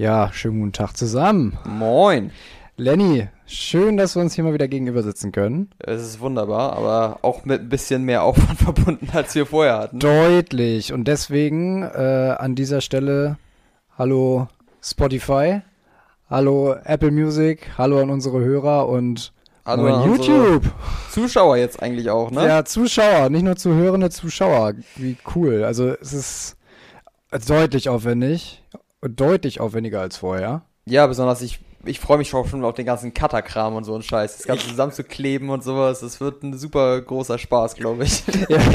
Ja, schönen guten Tag zusammen. Moin. Lenny, schön, dass wir uns hier mal wieder gegenüber sitzen können. Es ist wunderbar, aber auch mit ein bisschen mehr Aufwand verbunden, als wir vorher hatten. Deutlich. Und deswegen äh, an dieser Stelle hallo Spotify, hallo Apple Music, hallo an unsere Hörer und Hallo an YouTube. Zuschauer jetzt eigentlich auch, ne? Ja, Zuschauer, nicht nur zuhörende Zuschauer. Wie cool. Also es ist deutlich aufwendig. Deutlich aufwendiger als vorher. Ja, besonders ich, ich freue mich schon auf den ganzen Cutter-Kram und so ein Scheiß. Das Ganze zusammenzukleben und sowas. Das wird ein super großer Spaß, glaube ich. Ja.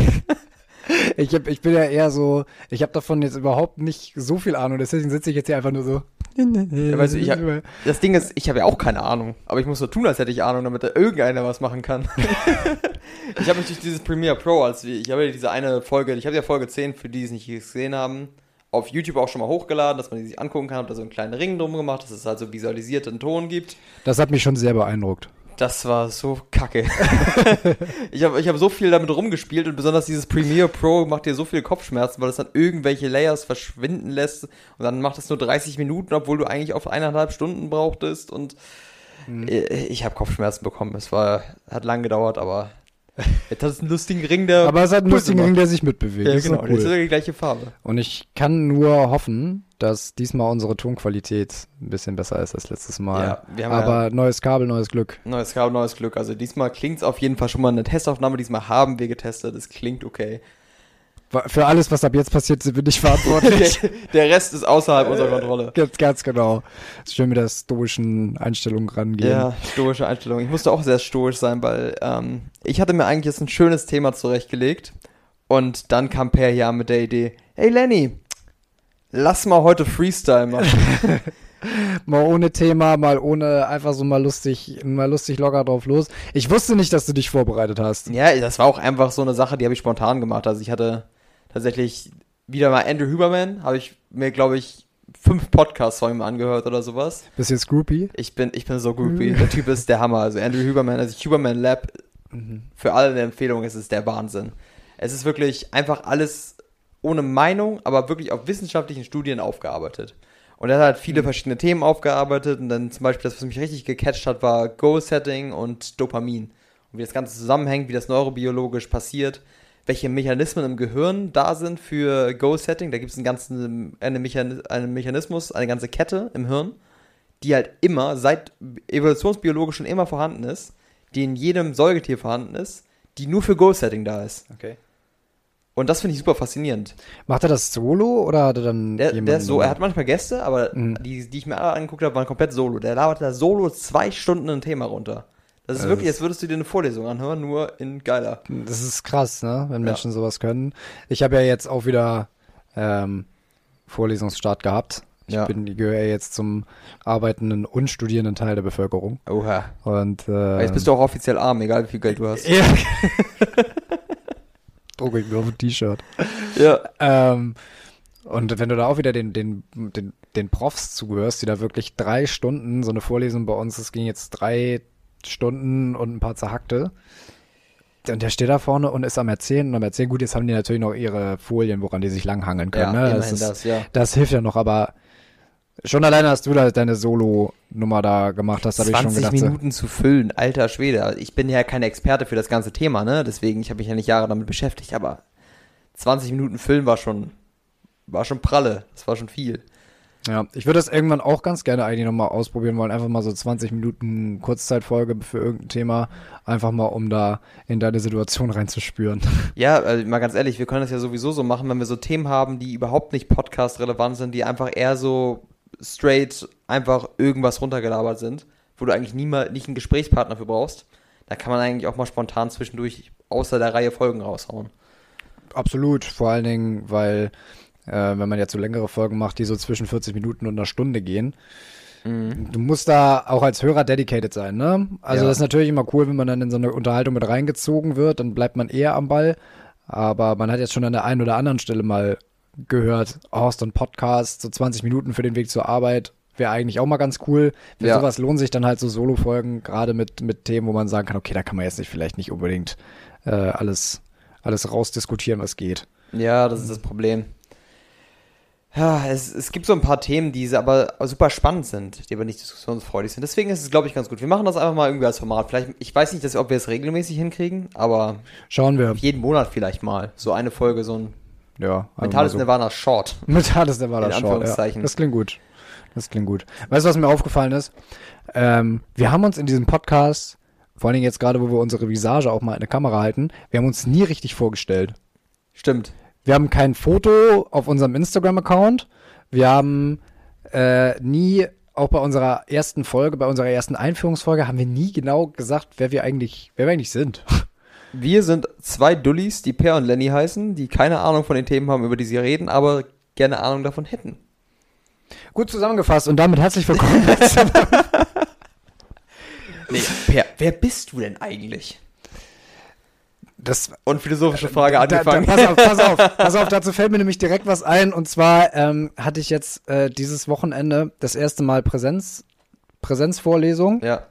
Ich, hab, ich bin ja eher so, ich habe davon jetzt überhaupt nicht so viel Ahnung, deswegen sitze ich jetzt hier einfach nur so. Ja, weißt du, ich hab, das Ding ist, ich habe ja auch keine Ahnung, aber ich muss so tun, als hätte ich Ahnung, damit da irgendeiner was machen kann. ich habe natürlich dieses Premiere Pro, als ich habe ja diese eine Folge, ich habe ja Folge 10, für die, die es nicht gesehen haben, auf YouTube auch schon mal hochgeladen, dass man die sich angucken kann, habe da so einen kleinen Ring drum gemacht, dass es halt so visualisierten Ton gibt. Das hat mich schon sehr beeindruckt. Das war so kacke. ich habe ich hab so viel damit rumgespielt und besonders dieses Premiere Pro macht dir so viel Kopfschmerzen, weil es dann irgendwelche Layers verschwinden lässt und dann macht es nur 30 Minuten, obwohl du eigentlich auf eineinhalb Stunden brauchtest und mhm. ich habe Kopfschmerzen bekommen. Es war, hat lang gedauert, aber Jetzt hat es einen lustigen Ring, der. Aber es hat einen lustigen Ring, der sich mitbewegt. Ja, genau. Cool. Das ist ja die gleiche Farbe. Und ich kann nur hoffen, dass diesmal unsere Tonqualität ein bisschen besser ist als letztes Mal. Ja, wir haben Aber ja neues Kabel, neues Glück. Neues Kabel, neues Glück. Also diesmal klingt es auf jeden Fall schon mal eine Testaufnahme. Diesmal haben wir getestet. Es klingt okay. Für alles, was ab jetzt passiert, sind wir nicht verantwortlich. der, Rest ist außerhalb unserer Kontrolle. Ganz, ganz genau. Schön mit der stoischen Einstellung rangehen. Ja, stoische Einstellung. Ich musste auch sehr stoisch sein, weil ähm, ich hatte mir eigentlich jetzt ein schönes Thema zurechtgelegt. Und dann kam Per hier mit der Idee, hey Lenny, lass mal heute Freestyle machen. mal ohne Thema, mal ohne, einfach so mal lustig, mal lustig locker drauf los. Ich wusste nicht, dass du dich vorbereitet hast. Ja, das war auch einfach so eine Sache, die habe ich spontan gemacht. Also ich hatte tatsächlich wieder mal Andrew Huberman, habe ich mir, glaube ich, fünf Podcasts von ihm angehört oder sowas. Bist du jetzt Groupie? Ich bin, ich bin so Groupie. der Typ ist der Hammer. Also Andrew Huberman, also Huberman Lab, mhm. für alle eine Empfehlung, es ist der Wahnsinn. Es ist wirklich einfach alles ohne Meinung, aber wirklich auf wissenschaftlichen Studien aufgearbeitet. Und er hat halt viele mhm. verschiedene Themen aufgearbeitet und dann zum Beispiel das, was mich richtig gecatcht hat, war Goal-Setting und Dopamin. Und wie das Ganze zusammenhängt, wie das neurobiologisch passiert welche Mechanismen im Gehirn da sind für Goal-Setting. Da gibt es einen ganzen eine Mechan einen Mechanismus, eine ganze Kette im Hirn, die halt immer, seit evolutionsbiologisch schon immer vorhanden ist, die in jedem Säugetier vorhanden ist, die nur für Goal-Setting da ist. Okay. Und das finde ich super faszinierend. Macht er das solo oder hat er dann der, der so, er hat manchmal Gäste, aber mhm. die, die ich mir alle angeguckt habe, waren komplett solo. Der labert da solo zwei Stunden ein Thema runter. Das ist also wirklich, als würdest du dir eine Vorlesung anhören, nur in geiler. Das ist krass, ne? Wenn Menschen ja. sowas können. Ich habe ja jetzt auch wieder ähm, Vorlesungsstart gehabt. Ich ja. bin, gehöre jetzt zum arbeitenden und studierenden Teil der Bevölkerung. Oha. Und äh, jetzt bist du auch offiziell arm, egal wie viel Geld du hast. Ja. Drucke ich mir auf ein T-Shirt. Ja. Ähm, und wenn du da auch wieder den, den, den, den Profs zugehörst, die da wirklich drei Stunden, so eine Vorlesung bei uns, das ging jetzt drei Stunden und ein paar zerhackte. Und der steht da vorne und ist am Erzählen und am Erzählen. Gut, jetzt haben die natürlich noch ihre Folien, woran die sich langhangeln können. Ja, ne? das, ist, das, ja. das hilft ja noch, aber schon alleine hast du da deine Solo-Nummer da gemacht, das habe ich schon gedacht. 20 Minuten zu füllen, alter Schwede. Ich bin ja kein Experte für das ganze Thema, ne? Deswegen, ich habe mich ja nicht Jahre damit beschäftigt, aber 20 Minuten füllen war schon, war schon pralle. Das war schon viel. Ja, ich würde das irgendwann auch ganz gerne eigentlich nochmal ausprobieren wollen. Einfach mal so 20 Minuten Kurzzeitfolge für irgendein Thema. Einfach mal, um da in deine Situation reinzuspüren. Ja, also mal ganz ehrlich, wir können das ja sowieso so machen, wenn wir so Themen haben, die überhaupt nicht podcast-relevant sind, die einfach eher so straight einfach irgendwas runtergelabert sind, wo du eigentlich nie mal, nicht einen Gesprächspartner für brauchst. Da kann man eigentlich auch mal spontan zwischendurch außer der Reihe Folgen raushauen. Absolut, vor allen Dingen, weil äh, wenn man jetzt so längere Folgen macht, die so zwischen 40 Minuten und einer Stunde gehen. Mhm. Du musst da auch als Hörer dedicated sein, ne? Also ja. das ist natürlich immer cool, wenn man dann in so eine Unterhaltung mit reingezogen wird, dann bleibt man eher am Ball. Aber man hat jetzt schon an der einen oder anderen Stelle mal gehört, oh, ist ein Podcast, so 20 Minuten für den Weg zur Arbeit, wäre eigentlich auch mal ganz cool. Für ja. sowas lohnt sich dann halt so Solo-Folgen, gerade mit, mit Themen, wo man sagen kann, okay, da kann man jetzt nicht vielleicht nicht unbedingt äh, alles, alles rausdiskutieren, was geht. Ja, das ist das Problem Ja, es, es gibt so ein paar Themen, die aber super spannend sind, die aber nicht diskussionsfreudig sind. Deswegen ist es, glaube ich, ganz gut. Wir machen das einfach mal irgendwie als Format. Vielleicht, ich weiß nicht, dass, ob wir es regelmäßig hinkriegen, aber schauen wir. Jeden Monat vielleicht mal. So eine Folge, so ein ja, Mentales so. Nirvana Short. Mentales Nirvana Short. Ja. Das klingt gut. Das klingt gut. Weißt du, was mir aufgefallen ist? Ähm, wir haben uns in diesem Podcast, vor allen Dingen jetzt gerade, wo wir unsere Visage auch mal in der Kamera halten, wir haben uns nie richtig vorgestellt. Stimmt. Wir haben kein Foto auf unserem Instagram-Account. Wir haben äh, nie, auch bei unserer ersten Folge, bei unserer ersten Einführungsfolge, haben wir nie genau gesagt, wer wir eigentlich, wer wir eigentlich sind. Wir sind zwei Dullis, die Per und Lenny heißen, die keine Ahnung von den Themen haben, über die sie reden, aber gerne Ahnung davon hätten. Gut zusammengefasst und damit herzlich willkommen. nee, Per, wer bist du denn eigentlich? Das und philosophische Frage angefangen. Da, da, pass auf, pass auf, pass auf, dazu fällt mir nämlich direkt was ein. Und zwar ähm, hatte ich jetzt äh, dieses Wochenende das erste Mal Präsenz, Präsenzvorlesung. Ja.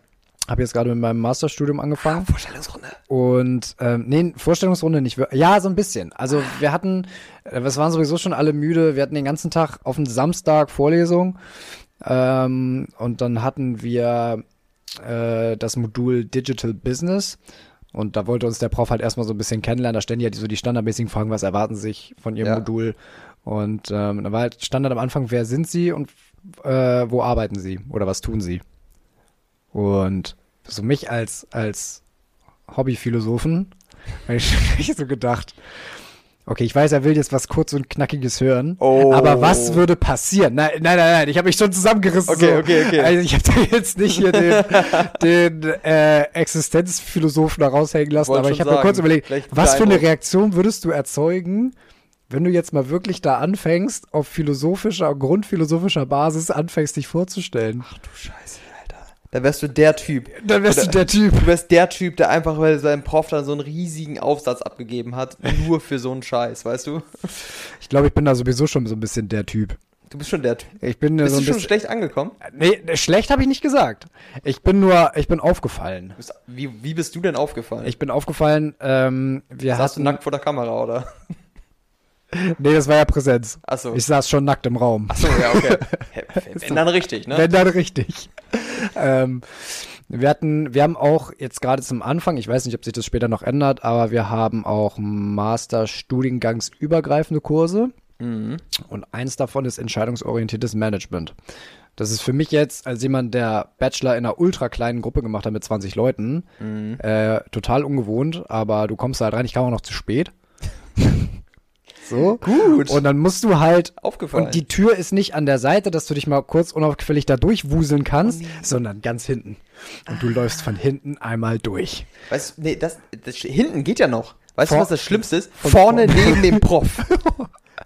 Habe jetzt gerade mit meinem Masterstudium angefangen. Ah, Vorstellungsrunde. Und ähm, nee, Vorstellungsrunde nicht. Ja, so ein bisschen. Also wir hatten, äh, wir waren sowieso schon alle müde. Wir hatten den ganzen Tag auf den Samstag Vorlesung. Ähm, und dann hatten wir äh, das Modul Digital Business. Und da wollte uns der Prof halt erstmal so ein bisschen kennenlernen. Da stellen die halt so die standardmäßigen Fragen, was erwarten sie sich von ihrem ja. Modul. Und ähm, da war halt Standard am Anfang, wer sind sie und äh, wo arbeiten sie oder was tun sie? Und so mich als, als Hobbyphilosophen habe ich so gedacht, Okay, ich weiß, er will jetzt was kurz und knackiges hören. Oh. Aber was würde passieren? Nein, nein, nein, nein. Ich habe mich schon zusammengerissen. Okay, so. okay, okay. Also ich habe da jetzt nicht hier den, den äh, Existenzphilosophen da raushängen lassen. Wollt aber ich habe mir kurz überlegt, was für eine Reaktion würdest du erzeugen, wenn du jetzt mal wirklich da anfängst, auf philosophischer, grundphilosophischer Basis anfängst, dich vorzustellen? Ach du Scheiße dann wärst du der Typ. Dann wärst du der Typ. Du wärst der Typ, der einfach, weil sein Prof dann so einen riesigen Aufsatz abgegeben hat, nur für so einen Scheiß, weißt du? Ich glaube, ich bin da sowieso schon so ein bisschen der Typ. Du bist schon der Typ. Ich bin bist so du schon schlecht angekommen? Nee, schlecht habe ich nicht gesagt. Ich bin nur, ich bin aufgefallen. Wie, wie bist du denn aufgefallen? Ich bin aufgefallen, ähm, wir Saßt du nackt vor der Kamera, oder? Nee, das war ja Präsenz. Achso. Ich saß schon nackt im Raum. Achso, ja, okay. Wenn dann richtig, ne? Wenn dann richtig. ähm, wir hatten, wir haben auch jetzt gerade zum Anfang, ich weiß nicht, ob sich das später noch ändert, aber wir haben auch Master-Studiengangsübergreifende Kurse. Mhm. Und eins davon ist entscheidungsorientiertes Management. Das ist für mich jetzt, als jemand, der Bachelor in einer ultra kleinen Gruppe gemacht hat mit 20 Leuten, mhm. äh, total ungewohnt, aber du kommst halt rein, ich kam auch noch zu spät. So. Gut. Und dann musst du halt. Aufgefallen. Und die Tür ist nicht an der Seite, dass du dich mal kurz unauffällig da durchwuseln kannst, oh nee. sondern ganz hinten. Und du ah. läufst von hinten einmal durch. Weißt du, nee, das, das, hinten geht ja noch. Weißt Vor du, was das Schlimmste ist? Vorne neben dem Prof.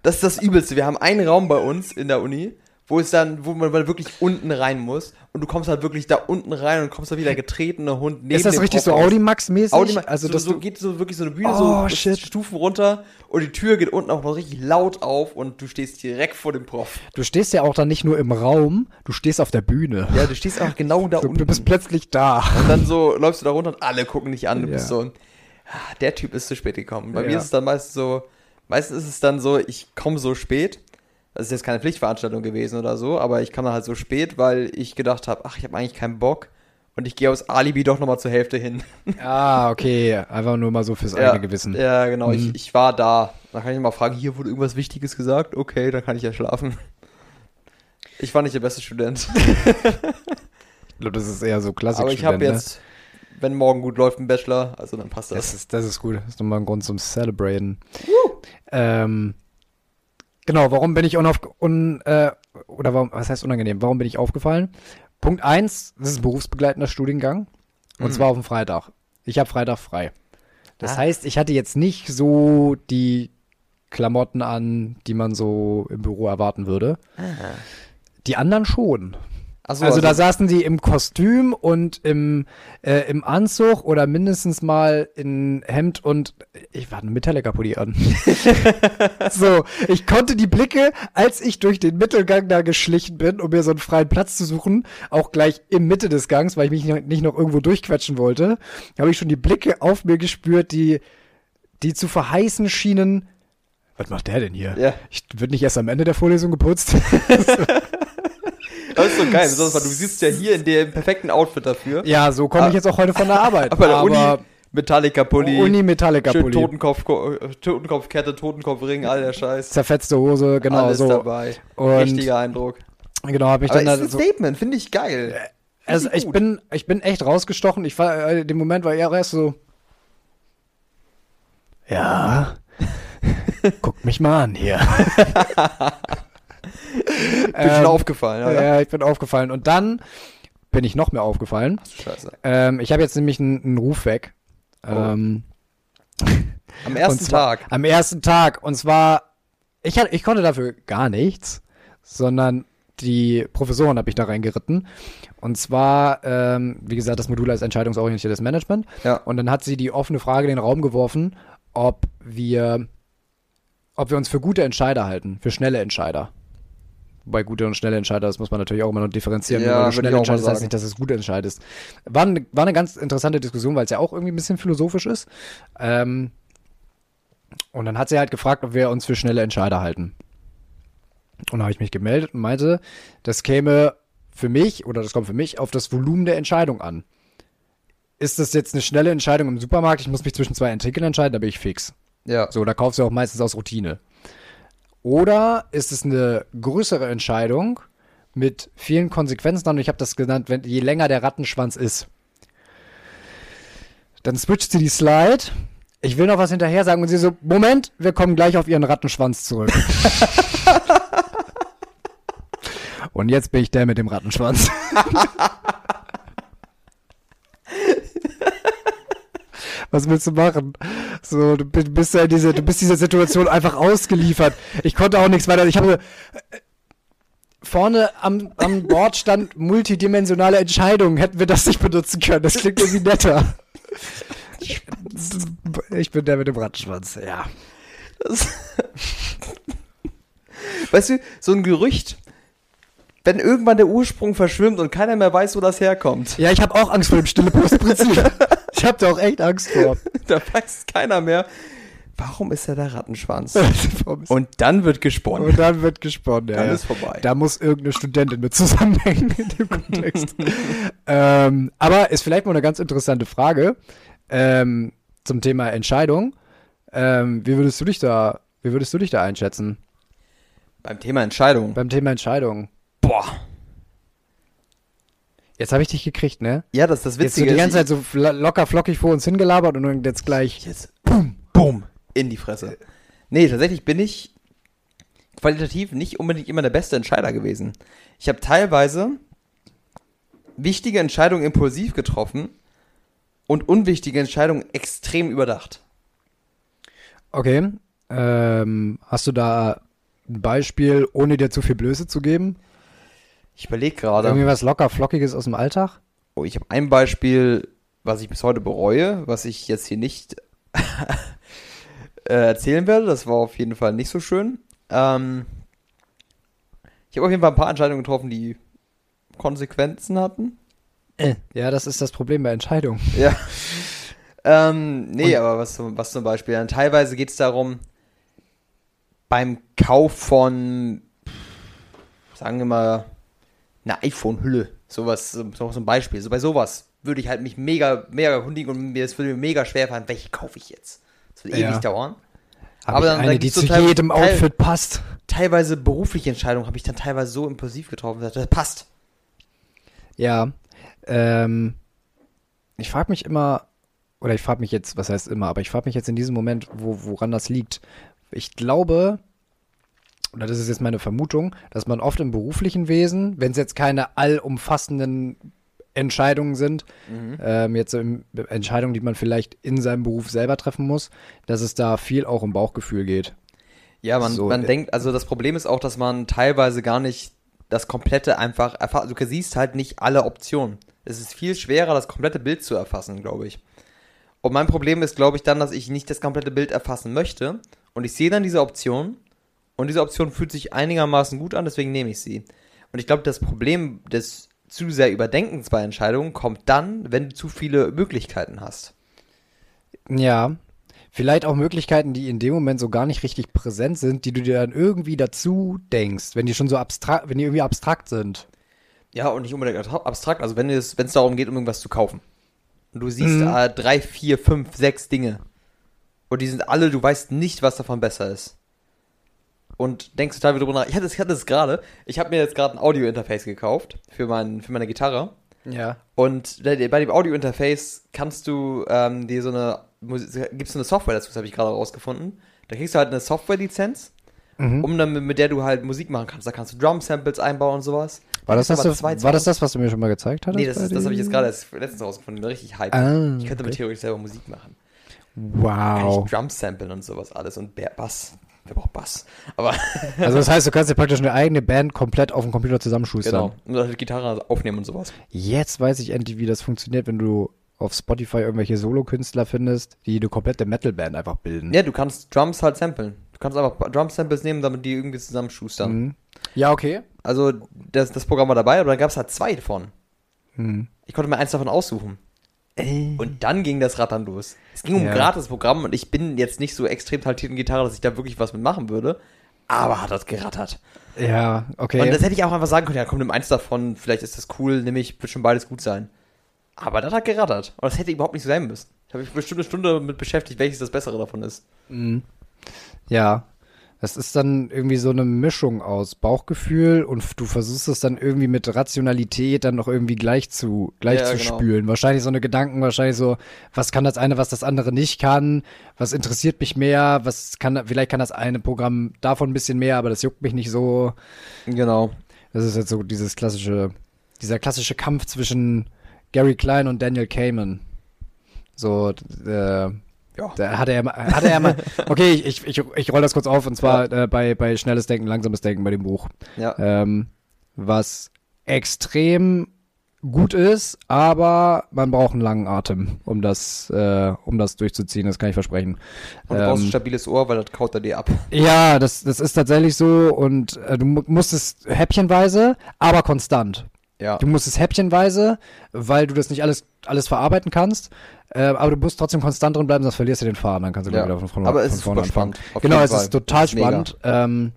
Das ist das Übelste. Wir haben einen Raum bei uns in der Uni wo es dann, wo man wirklich unten rein muss und du kommst halt wirklich da unten rein und kommst da wieder getretener Hund neben Ist das richtig so Audimax-mäßig? Audimax, also so, so geht so wirklich so eine Bühne oh, so shit. Stufen runter und die Tür geht unten auch mal richtig laut auf und du stehst direkt vor dem Prof. Du stehst ja auch dann nicht nur im Raum, du stehst auf der Bühne. Ja, du stehst auch genau da du, unten. Du bist plötzlich da. Und dann so läufst du da runter und alle gucken dich an. Du ja. bist so, ah, der Typ ist zu spät gekommen. Bei ja. mir ist es dann meistens so, meistens ist es dann so, ich komme so spät das ist jetzt keine Pflichtveranstaltung gewesen oder so, aber ich kam dann halt so spät, weil ich gedacht habe, ach, ich habe eigentlich keinen Bock und ich gehe aus Alibi doch nochmal zur Hälfte hin. Ah, okay. Einfach nur mal so fürs ja, eigene Gewissen. Ja, genau. Mhm. Ich, ich war da. Dann kann ich mal fragen, hier wurde irgendwas Wichtiges gesagt. Okay, dann kann ich ja schlafen. Ich war nicht der beste Student. ich glaube, das ist eher so klassisch. Aber ich habe ne? jetzt, wenn morgen gut läuft, einen Bachelor, also dann passt das. Das ist, das ist gut. Das ist nochmal ein Grund zum Celebraten. Ähm, Genau, warum bin ich unauf un, äh, oder warum, was heißt unangenehm? Warum bin ich aufgefallen? Punkt eins, das ist ein berufsbegleitender Studiengang. Und mhm. zwar auf dem Freitag. Ich habe Freitag frei. Das ah. heißt, ich hatte jetzt nicht so die Klamotten an, die man so im Büro erwarten würde. Ah. Die anderen schon. So, also, also, da saßen die im Kostüm und im, äh, im Anzug oder mindestens mal in Hemd und ich war eine Metallica-Pulli an. so, ich konnte die Blicke, als ich durch den Mittelgang da geschlichen bin, um mir so einen freien Platz zu suchen, auch gleich im Mitte des Gangs, weil ich mich nicht noch irgendwo durchquetschen wollte, habe ich schon die Blicke auf mir gespürt, die, die zu verheißen schienen, was macht der denn hier? Ja. Ich wird nicht erst am Ende der Vorlesung geputzt. Das ist so geil, besonders du siehst ja hier in dem perfekten Outfit dafür. ja, so komme ich jetzt auch heute von der Arbeit. Aber der Uni Metallica-Pulli, Uni Metallica schön Pulli, Totenkopf, äh, Totenkopfkette, Totenkopfring, all der Scheiß. zerfetzte Hose, genau Alles so. dabei. Und Richtiger Eindruck. genau habe ich Aber dann ist da ein so, Statement, finde ich geil. also ich bin ich bin echt rausgestochen. Ich war äh, dem Moment war eher erst so Ja. Guckt mich mal an hier. Bin Ähm, schon aufgefallen, Ja, oder? ich bin aufgefallen. Und dann bin ich noch mehr aufgefallen. Scheiße. Ähm, ich habe jetzt nämlich einen, einen Ruf weg. Oh. Ähm, Am ersten zwar, Tag. Am ersten Tag. Und zwar, ich, hatte, ich konnte dafür gar nichts, sondern die Professoren habe ich da reingeritten. Und zwar, ähm, wie gesagt, das Modul als entscheidungsorientiertes Management. Ja. Und dann hat sie die offene Frage in den Raum geworfen, ob wir, ob wir uns für gute Entscheider halten, für schnelle Entscheider. Wobei gute und schnelle Entscheider, das muss man natürlich auch immer noch differenzieren. Ja, Nur weil du schnell entscheidest, heißt nicht, dass es gut entscheidest. War eine, war eine ganz interessante Diskussion, weil es ja auch irgendwie ein bisschen philosophisch ist. Ähm, und dann hat sie halt gefragt, ob wir uns für schnelle Entscheider halten. Und da habe ich mich gemeldet und meinte, das käme für mich oder das kommt für mich auf das Volumen der Entscheidung an. Ist das jetzt eine schnelle Entscheidung im Supermarkt? Ich muss mich zwischen zwei Artikeln entscheiden, da bin ich fix. Ja. So, da kaufst du auch meistens aus Routine. Oder ist es eine größere Entscheidung mit vielen Konsequenzen? Und ich habe das genannt, wenn, je länger der Rattenschwanz ist. Dann switcht sie die Slide. Ich will noch was hinterher sagen und sie so, Moment, wir kommen gleich auf ihren Rattenschwanz zurück. und jetzt bin ich der mit dem Rattenschwanz. Was willst du machen? So, du bi- bist ja in diese, du bist dieser Situation einfach ausgeliefert. Ich konnte auch nichts weiter. Ich habe äh, vorne am, am Board stand multidimensionale Entscheidungen. Hätten wir das nicht benutzen können? Das klingt irgendwie netter. Ich bin der mit dem Rattenschwanz, ja. Das weißt du, so ein Gerücht, wenn irgendwann der Ursprung verschwimmt und keiner mehr weiß, wo das herkommt, Ja, ich habe auch Angst vor dem stille Post-Prinzip. Ich habe da auch echt Angst vor. da weiß keiner mehr, warum ist er der Rattenschwanz? Und, Und dann wird gesponnen. dann wird gesponnen. Ja, Dann ja. ist vorbei. Da muss irgendeine Studentin mit zusammenhängen in dem Kontext. ähm, aber ist vielleicht mal eine ganz interessante Frage ähm, zum Thema Entscheidung. Ähm, wie würdest du dich da, wie würdest du dich da einschätzen Beim Thema Entscheidung. beim Thema Entscheidung? Boah. Jetzt habe ich dich gekriegt, ne? Ja, das ist das Jetzt so Witzige. die ganze Zeit so locker flockig vor uns hingelabert und dann jetzt gleich. Jetzt, boom, boom, in die Fresse. Nee, tatsächlich bin ich qualitativ nicht unbedingt immer der beste Entscheider gewesen. Ich habe teilweise wichtige Entscheidungen impulsiv getroffen und unwichtige Entscheidungen extrem überdacht. Okay. Ähm, hast du da ein Beispiel, ohne dir zu viel Blöße zu geben? Ich überlege gerade. Irgendwie was locker flockiges aus dem Alltag? Oh, ich habe ein Beispiel, was ich bis heute bereue, was ich jetzt hier nicht äh, erzählen werde. Das war auf jeden Fall nicht so schön. Ähm, ich habe auf jeden Fall ein paar Entscheidungen getroffen, die Konsequenzen hatten. Ja, das ist das Problem bei Entscheidungen. Ja. ähm, nee, aber was, zum- was zum Beispiel? Dann teilweise geht es darum, beim Kauf von, sagen wir mal, einer iPhone-Hülle, sowas, so so ein Beispiel. So bei sowas würde ich halt mich mega, mega erkundigen und mir, es würde mir mega schwer fallen, welche kaufe ich jetzt? Das wird Ja. ewig dauern. Hab Aber dann- eine, dann die zu teil- jedem teil- Outfit passt. Teilweise berufliche Entscheidungen habe ich dann teilweise so impulsiv getroffen, dass das passt. Ja. Ähm, ich frage mich immer, oder ich frage mich jetzt, was heißt immer, aber ich frage mich jetzt in diesem Moment, wo, woran das liegt. Ich glaube, oder das ist jetzt meine Vermutung, dass man oft im beruflichen Wesen, wenn es jetzt keine allumfassenden Entscheidungen sind, ähm, jetzt so Entscheidungen, die man vielleicht in seinem Beruf selber treffen muss, dass es da viel auch um Bauchgefühl geht. Ja, man, So, man äh, denkt, also das Problem ist auch, dass man teilweise gar nicht das komplette einfach erfasst. Du siehst halt nicht alle Optionen. Es ist viel schwerer, das komplette Bild zu erfassen, glaube ich. Und mein Problem ist, glaube ich, dann, dass ich nicht das komplette Bild erfassen möchte. Und ich sehe dann diese Option. Und diese Option fühlt sich einigermaßen gut an, deswegen nehme ich sie. Und ich glaube, das Problem des zu sehr Überdenkens bei Entscheidungen kommt dann, wenn du zu viele Möglichkeiten hast. Ja, Vielleicht auch Möglichkeiten, die in dem Moment so gar nicht richtig präsent sind, die du dir dann irgendwie dazu denkst, wenn die schon so abstrakt, wenn die irgendwie abstrakt sind. Ja, und nicht unbedingt abstrakt, also wenn es, wenn es darum geht, um irgendwas zu kaufen. Und du siehst mhm. äh, drei, vier, fünf, sechs Dinge. Und die sind alle, du weißt nicht, was davon besser ist. Und denkst total wieder drüber nach. Ich hatte es, ich hatte es gerade. Ich habe mir jetzt gerade ein Audio-Interface gekauft für, mein, für meine Gitarre. Ja. Und bei dem Audio-Interface kannst du ähm, dir so eine, gibst du eine Software dazu, das habe ich gerade rausgefunden. Da kriegst du halt eine Software-Lizenz, mhm. um dann mit der du halt Musik machen kannst. Da kannst du Drum-Samples einbauen und sowas. War das, das, du, war das das, was du mir schon mal gezeigt hattest? Nee, das, das habe ich jetzt gerade letztens rausgefunden. Richtig hype. Ah, ich könnte okay. mit theoretisch selber Musik machen. Wow. Kann ich Drum samplen und sowas alles und Bass. Wer braucht Bass? Aber also das heißt, du kannst dir praktisch eine eigene Band komplett auf dem Computer zusammenschustern. Genau. Und halt Gitarre aufnehmen und sowas. Jetzt weiß ich endlich, wie das funktioniert, wenn du auf Spotify irgendwelche Solo-Künstler findest, die eine komplette Metal-Band einfach bilden. Ja, du kannst Drums halt samplen. Du kannst einfach Drum-Samples nehmen, damit die irgendwie zusammenschustern. Mhm. Ja, okay. Also das, das Programm war dabei, aber dann gab es halt zwei davon. Mhm. Ich konnte mir eins davon aussuchen. Äh. Und dann ging das Rad dann los. Es ging um ja. ein Gratis-Programm und ich bin jetzt nicht so extrem talentiert in Gitarre, dass ich da wirklich was mitmachen würde. Aber hat das gerattert. Ja, okay. Und das hätte ich auch einfach sagen können, ja, komm, nimm eins davon, vielleicht ist das cool, nämlich wird schon beides gut sein. Aber das hat gerattert. Und das hätte überhaupt nicht so sein müssen. Ich habe mich bestimmt eine Stunde damit beschäftigt, welches das Bessere davon ist. Mhm. Ja, das ist dann irgendwie so eine Mischung aus Bauchgefühl und du versuchst es dann irgendwie mit Rationalität dann noch irgendwie gleich zu, gleich ja, zu genau. spülen. Wahrscheinlich so eine Gedanken, wahrscheinlich so, was kann das eine, was das andere nicht kann? Was interessiert mich mehr? Was kann, vielleicht kann das eine Programm davon ein bisschen mehr, aber das juckt mich nicht so. Genau. Das ist jetzt so dieses klassische, dieser klassische Kampf zwischen Gary Klein und Daniel Kamen. So, äh, ja. Da hatte er, hatte er mal. Okay, ich, ich, ich roll das kurz auf und zwar ja. äh, bei, bei Schnelles Denken, Langsames Denken bei dem Buch. Ja. Ähm, was extrem gut ist, aber man braucht einen langen Atem, um das, äh, um das durchzuziehen, das kann ich versprechen. Und du ähm, brauchst ein stabiles Ohr, weil das kaut er dir ab. Ja, das, das ist tatsächlich so und äh, du musst es häppchenweise, aber konstant. Ja. Du musst es häppchenweise, weil du das nicht alles, alles verarbeiten kannst. Äh, aber du musst trotzdem konstant drin bleiben, sonst verlierst du den Faden. Dann kannst du ja. wieder von vorne Aber es ist super anfangen. spannend. Genau, es Fall. ist total ist spannend. Ähm,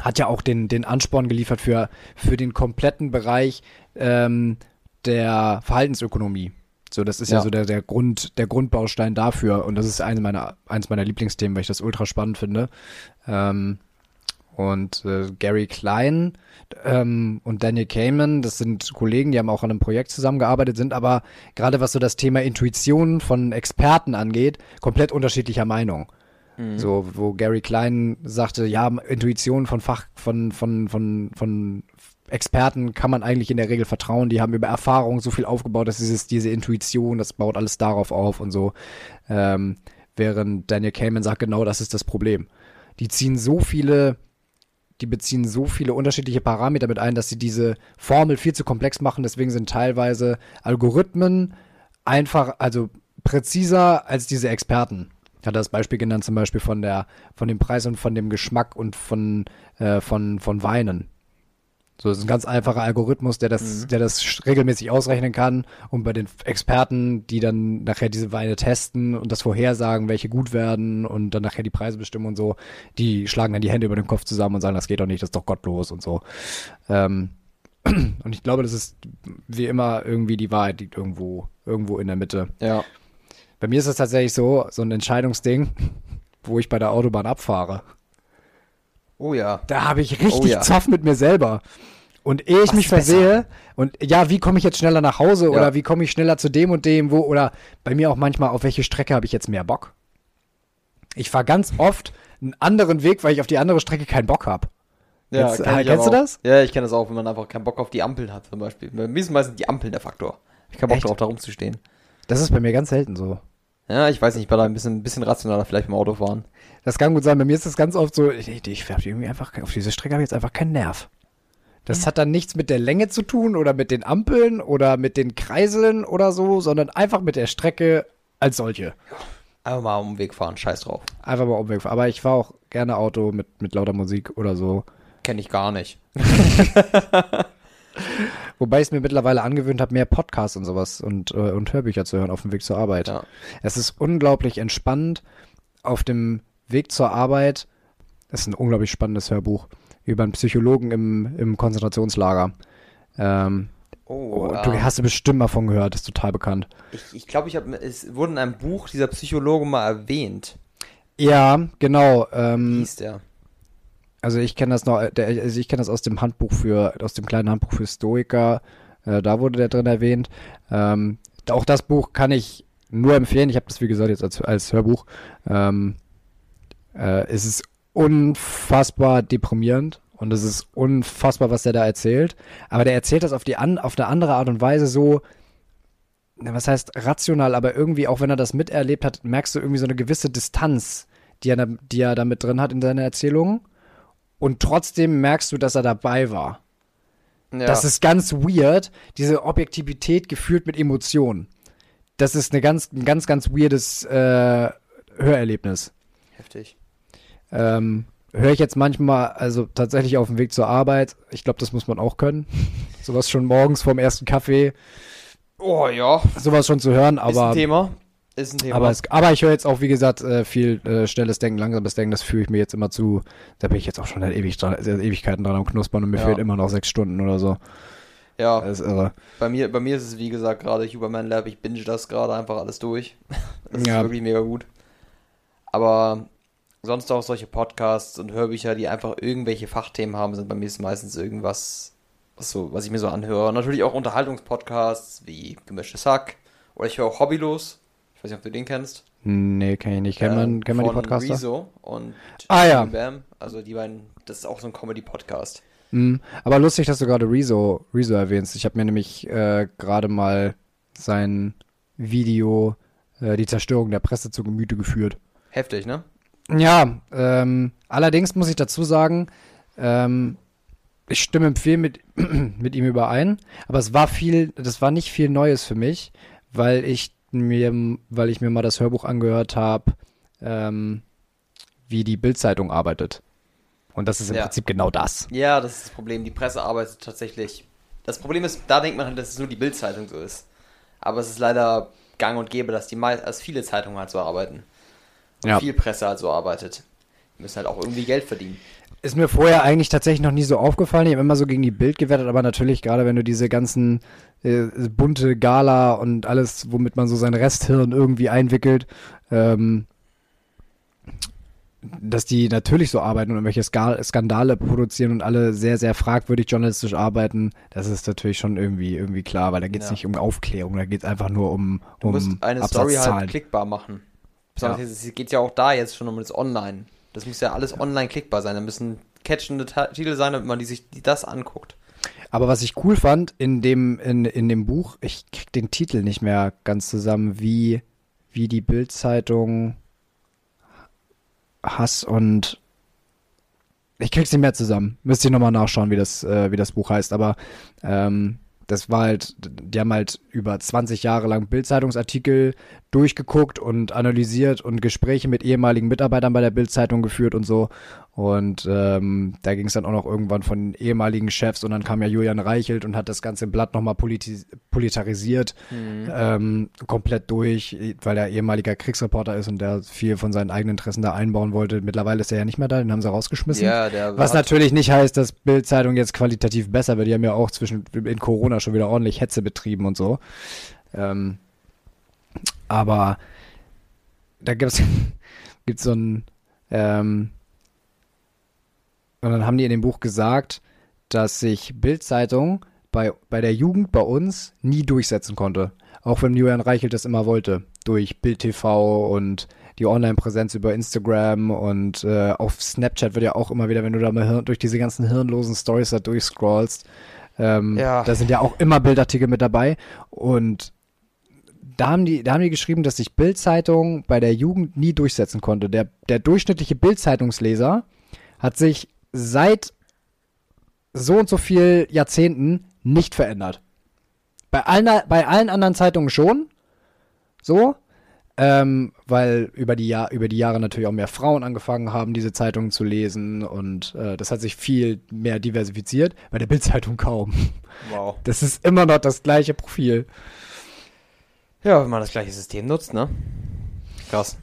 hat ja auch den, den Ansporn geliefert für, für den kompletten Bereich ähm, der Verhaltensökonomie. So, das ist ja, ja so der, der Grund, der Grundbaustein dafür. Und das ist eine meiner, eins meiner Lieblingsthemen, weil ich das ultra spannend finde. Ähm, und äh, Gary Klein ähm, und Daniel Kahneman, das sind Kollegen, die haben auch an einem Projekt zusammengearbeitet, sind aber gerade was so das Thema Intuition von Experten angeht, komplett unterschiedlicher Meinung. Mhm. So, wo Gary Klein sagte, ja, Intuition von Fach, von, von, von, von Experten kann man eigentlich in der Regel vertrauen. Die haben über Erfahrung so viel aufgebaut, dass dieses, diese Intuition, das baut alles darauf auf und so. Ähm, während Daniel Kahneman sagt, genau das ist das Problem. Die ziehen so viele die beziehen so viele unterschiedliche Parameter mit ein, dass sie diese Formel viel zu komplex machen. Deswegen sind teilweise Algorithmen einfach, also präziser als diese Experten. Ich hatte das Beispiel genannt, zum Beispiel von der, von dem Preis und von dem Geschmack und von, äh, von, von Weinen. So, das ist ein ganz einfacher Algorithmus, der das, mhm. der das regelmäßig ausrechnen kann und bei den Experten, die dann nachher diese Weine testen und das vorhersagen, welche gut werden und dann nachher die Preise bestimmen und so, die schlagen dann die Hände über den Kopf zusammen und sagen, das geht doch nicht, das ist doch gottlos und so. Ähm, und ich glaube, das ist wie immer irgendwie die Wahrheit liegt irgendwo, irgendwo in der Mitte. Ja. Bei mir ist es tatsächlich so, so ein Entscheidungsding, wo ich bei der Autobahn abfahre. Oh ja. Da habe ich richtig oh ja. Zoff mit mir selber. Und ehe ich Was mich versehe, und ja, wie komme ich jetzt schneller nach Hause ja. oder wie komme ich schneller zu dem und dem, wo, oder bei mir auch manchmal, auf welche Strecke habe ich jetzt mehr Bock? Ich fahre ganz oft einen anderen Weg, weil ich auf die andere Strecke keinen Bock habe. Ja, Jetzt, kenn äh, kennst du das? Ja, ich kenne das auch, wenn man einfach keinen Bock auf die Ampeln hat, zum Beispiel. Bei mir sind meistens die Ampeln der Faktor. Ich habe Bock darauf, da rumzustehen. Das ist bei mir ganz selten so. Ja, ich weiß nicht, ich war da ein bisschen, ein bisschen rationaler vielleicht beim Autofahren. Das kann gut sein. Bei mir ist das ganz oft so, ich, ich, ich irgendwie einfach, auf diese Strecke habe ich jetzt einfach keinen Nerv. Das ja. hat dann nichts mit der Länge zu tun oder mit den Ampeln oder mit den Kreiseln oder so, sondern einfach mit der Strecke als solche. Einfach mal Umweg fahren, scheiß drauf. Einfach mal Umweg fahren. Aber ich fahre auch gerne Auto mit, mit lauter Musik oder so. Kenne ich gar nicht. Wobei ich es mir mittlerweile angewöhnt habe, mehr Podcasts und sowas und, äh, und Hörbücher zu hören auf dem Weg zur Arbeit. Ja. Es ist unglaublich entspannend, auf dem Weg zur Arbeit, das ist ein unglaublich spannendes Hörbuch, über einen Psychologen im, im Konzentrationslager. Ähm, oh, ja. Du hast du bestimmt mal von gehört, das ist total bekannt. Ich glaube, ich, glaub, ich habe, es wurde in einem Buch dieser Psychologe mal erwähnt. Ja, genau. Ähm, Wie hieß der? Also ich kenne das noch, der, also ich kenne das aus dem Handbuch für, aus dem kleinen Handbuch für Stoiker. Äh, da wurde der drin erwähnt. Ähm, auch das Buch kann ich nur empfehlen. Ich habe das, wie gesagt, jetzt als, als Hörbuch. Ähm, äh, es ist unfassbar deprimierend und es ist unfassbar, was der da erzählt. Aber der erzählt das auf, die an, auf eine andere Art und Weise so, was heißt rational, aber irgendwie, auch wenn er das miterlebt hat, merkst du irgendwie so eine gewisse Distanz, die er, die er da mit drin hat in seiner Erzählung. Und trotzdem merkst du, dass er dabei war. Ja. Das ist ganz weird, diese Objektivität gefühlt mit Emotionen. Das ist eine ganz, ein ganz, ganz weirdes äh, Hörerlebnis. Heftig. Ähm, Höre ich jetzt manchmal, also tatsächlich auf dem Weg zur Arbeit. Ich glaube, das muss man auch können. Sowas schon morgens vorm ersten Kaffee. Oh ja. Sowas schon zu hören, aber. Ist ein Thema. Ist ein Thema. Aber, es, aber ich höre jetzt auch, wie gesagt, äh, viel äh, schnelles Denken, langsames Denken. Das führe ich mir jetzt immer zu. Da bin ich jetzt auch schon seit ewig dran, seit Ewigkeiten dran am Knuspern und mir ja. fehlt immer noch sechs Stunden oder so. Ja. Das ist irre. Bei mir, bei mir ist es, wie gesagt, gerade Huberman Lab. Ich binge das gerade einfach alles durch. Das ja. ist wirklich mega gut. Aber sonst auch solche Podcasts und Hörbücher, die einfach irgendwelche Fachthemen haben, sind bei mir meistens irgendwas, was, so, was ich mir so anhöre. Natürlich auch Unterhaltungspodcasts wie Gemischtes Hack. Oder ich höre auch Hobbylos. Ich weiß nicht, ob du den kennst. Nee, kann ich nicht. Kennt man, ähm, kennt man die Podcaster? Rezo und ah, ja. Bam. Also die beiden, das ist auch so ein Comedy-Podcast. Mhm. Aber lustig, dass du gerade Rezo, Rezo erwähnst. Ich habe mir nämlich äh, gerade mal sein Video äh, Die Zerstörung der Presse zu Gemüte geführt. Heftig, ne? Ja, ähm, allerdings muss ich dazu sagen, ähm, ich stimme viel mit, mit ihm überein, aber es war viel, das war nicht viel Neues für mich, weil ich mir, weil ich mir mal das Hörbuch angehört habe, ähm, wie die Bildzeitung arbeitet. Und das ist im ja. Prinzip genau das. Ja, das ist das Problem. Die Presse arbeitet tatsächlich. Das Problem ist, da denkt man halt, dass es nur die Bildzeitung so ist. Aber es ist leider gang und gäbe, dass die dass viele Zeitungen halt so arbeiten ja. viel Presse halt so arbeitet. Die müssen halt auch irgendwie Geld verdienen. Ist mir vorher eigentlich tatsächlich noch nie so aufgefallen. Ich habe immer so gegen die Bild gewertet, aber natürlich, gerade wenn du diese ganzen äh, bunte Gala und alles, womit man so sein Resthirn irgendwie einwickelt, ähm, dass die natürlich so arbeiten und irgendwelche Skandale produzieren und alle sehr, sehr fragwürdig journalistisch arbeiten, das ist natürlich schon irgendwie, irgendwie klar, weil da geht es ja. nicht um Aufklärung, da geht es einfach nur um, um Du musst eine Story halt klickbar machen. Besonders ja. es geht ja auch da jetzt schon um das Online. Das muss ja alles online klickbar sein. Da müssen catchende Titel sein, damit man die sich die das anguckt. Aber was ich cool fand in dem, in, in dem Buch, ich krieg den Titel nicht mehr ganz zusammen, wie, wie die Bildzeitung Hass und ich krieg's nicht mehr zusammen. Müsste ich nochmal nachschauen, wie das, äh, wie das Buch heißt. Aber ähm, das war halt, die haben halt über 20 Jahre lang Bildzeitungsartikel durchgeguckt und analysiert und Gespräche mit ehemaligen Mitarbeitern bei der Bildzeitung geführt und so. Und ähm, da ging es dann auch noch irgendwann von ehemaligen Chefs und dann kam ja Julian Reichelt und hat das ganze Blatt nochmal politarisiert, mhm. ähm, komplett durch, weil er ehemaliger Kriegsreporter ist und der viel von seinen eigenen Interessen da einbauen wollte. Mittlerweile ist er ja nicht mehr da, den haben sie rausgeschmissen. Ja, der Was natürlich nicht heißt, dass Bildzeitung jetzt qualitativ besser wird. Die haben ja auch zwischen in Corona schon wieder ordentlich Hetze betrieben und so. Ähm, aber da gibt's gibt's so ein ähm, und dann haben die in dem Buch gesagt, dass sich Bildzeitung bei, bei der Jugend bei uns nie durchsetzen konnte. Auch wenn Julian Reichelt das immer wollte. Durch Bild TV und die Online-Präsenz über Instagram und äh, auf Snapchat wird ja auch immer wieder, wenn du da mal durch diese ganzen hirnlosen Stories da durchscrollst, ähm, ja. da sind ja auch immer Bildartikel mit dabei. Und da haben die, da haben die geschrieben, dass sich Bildzeitung bei der Jugend nie durchsetzen konnte. Der, der durchschnittliche Bildzeitungsleser hat sich seit so und so viel Jahrzehnten nicht verändert. Bei allen, bei allen anderen Zeitungen schon. So. Ähm, weil über die, Jahr, über die Jahre natürlich auch mehr Frauen angefangen haben, diese Zeitungen zu lesen und äh, das hat sich viel mehr diversifiziert. Bei der Bildzeitung kaum. Wow. Das ist immer noch das gleiche Profil. Ja, wenn man das gleiche System nutzt, ne? Krass.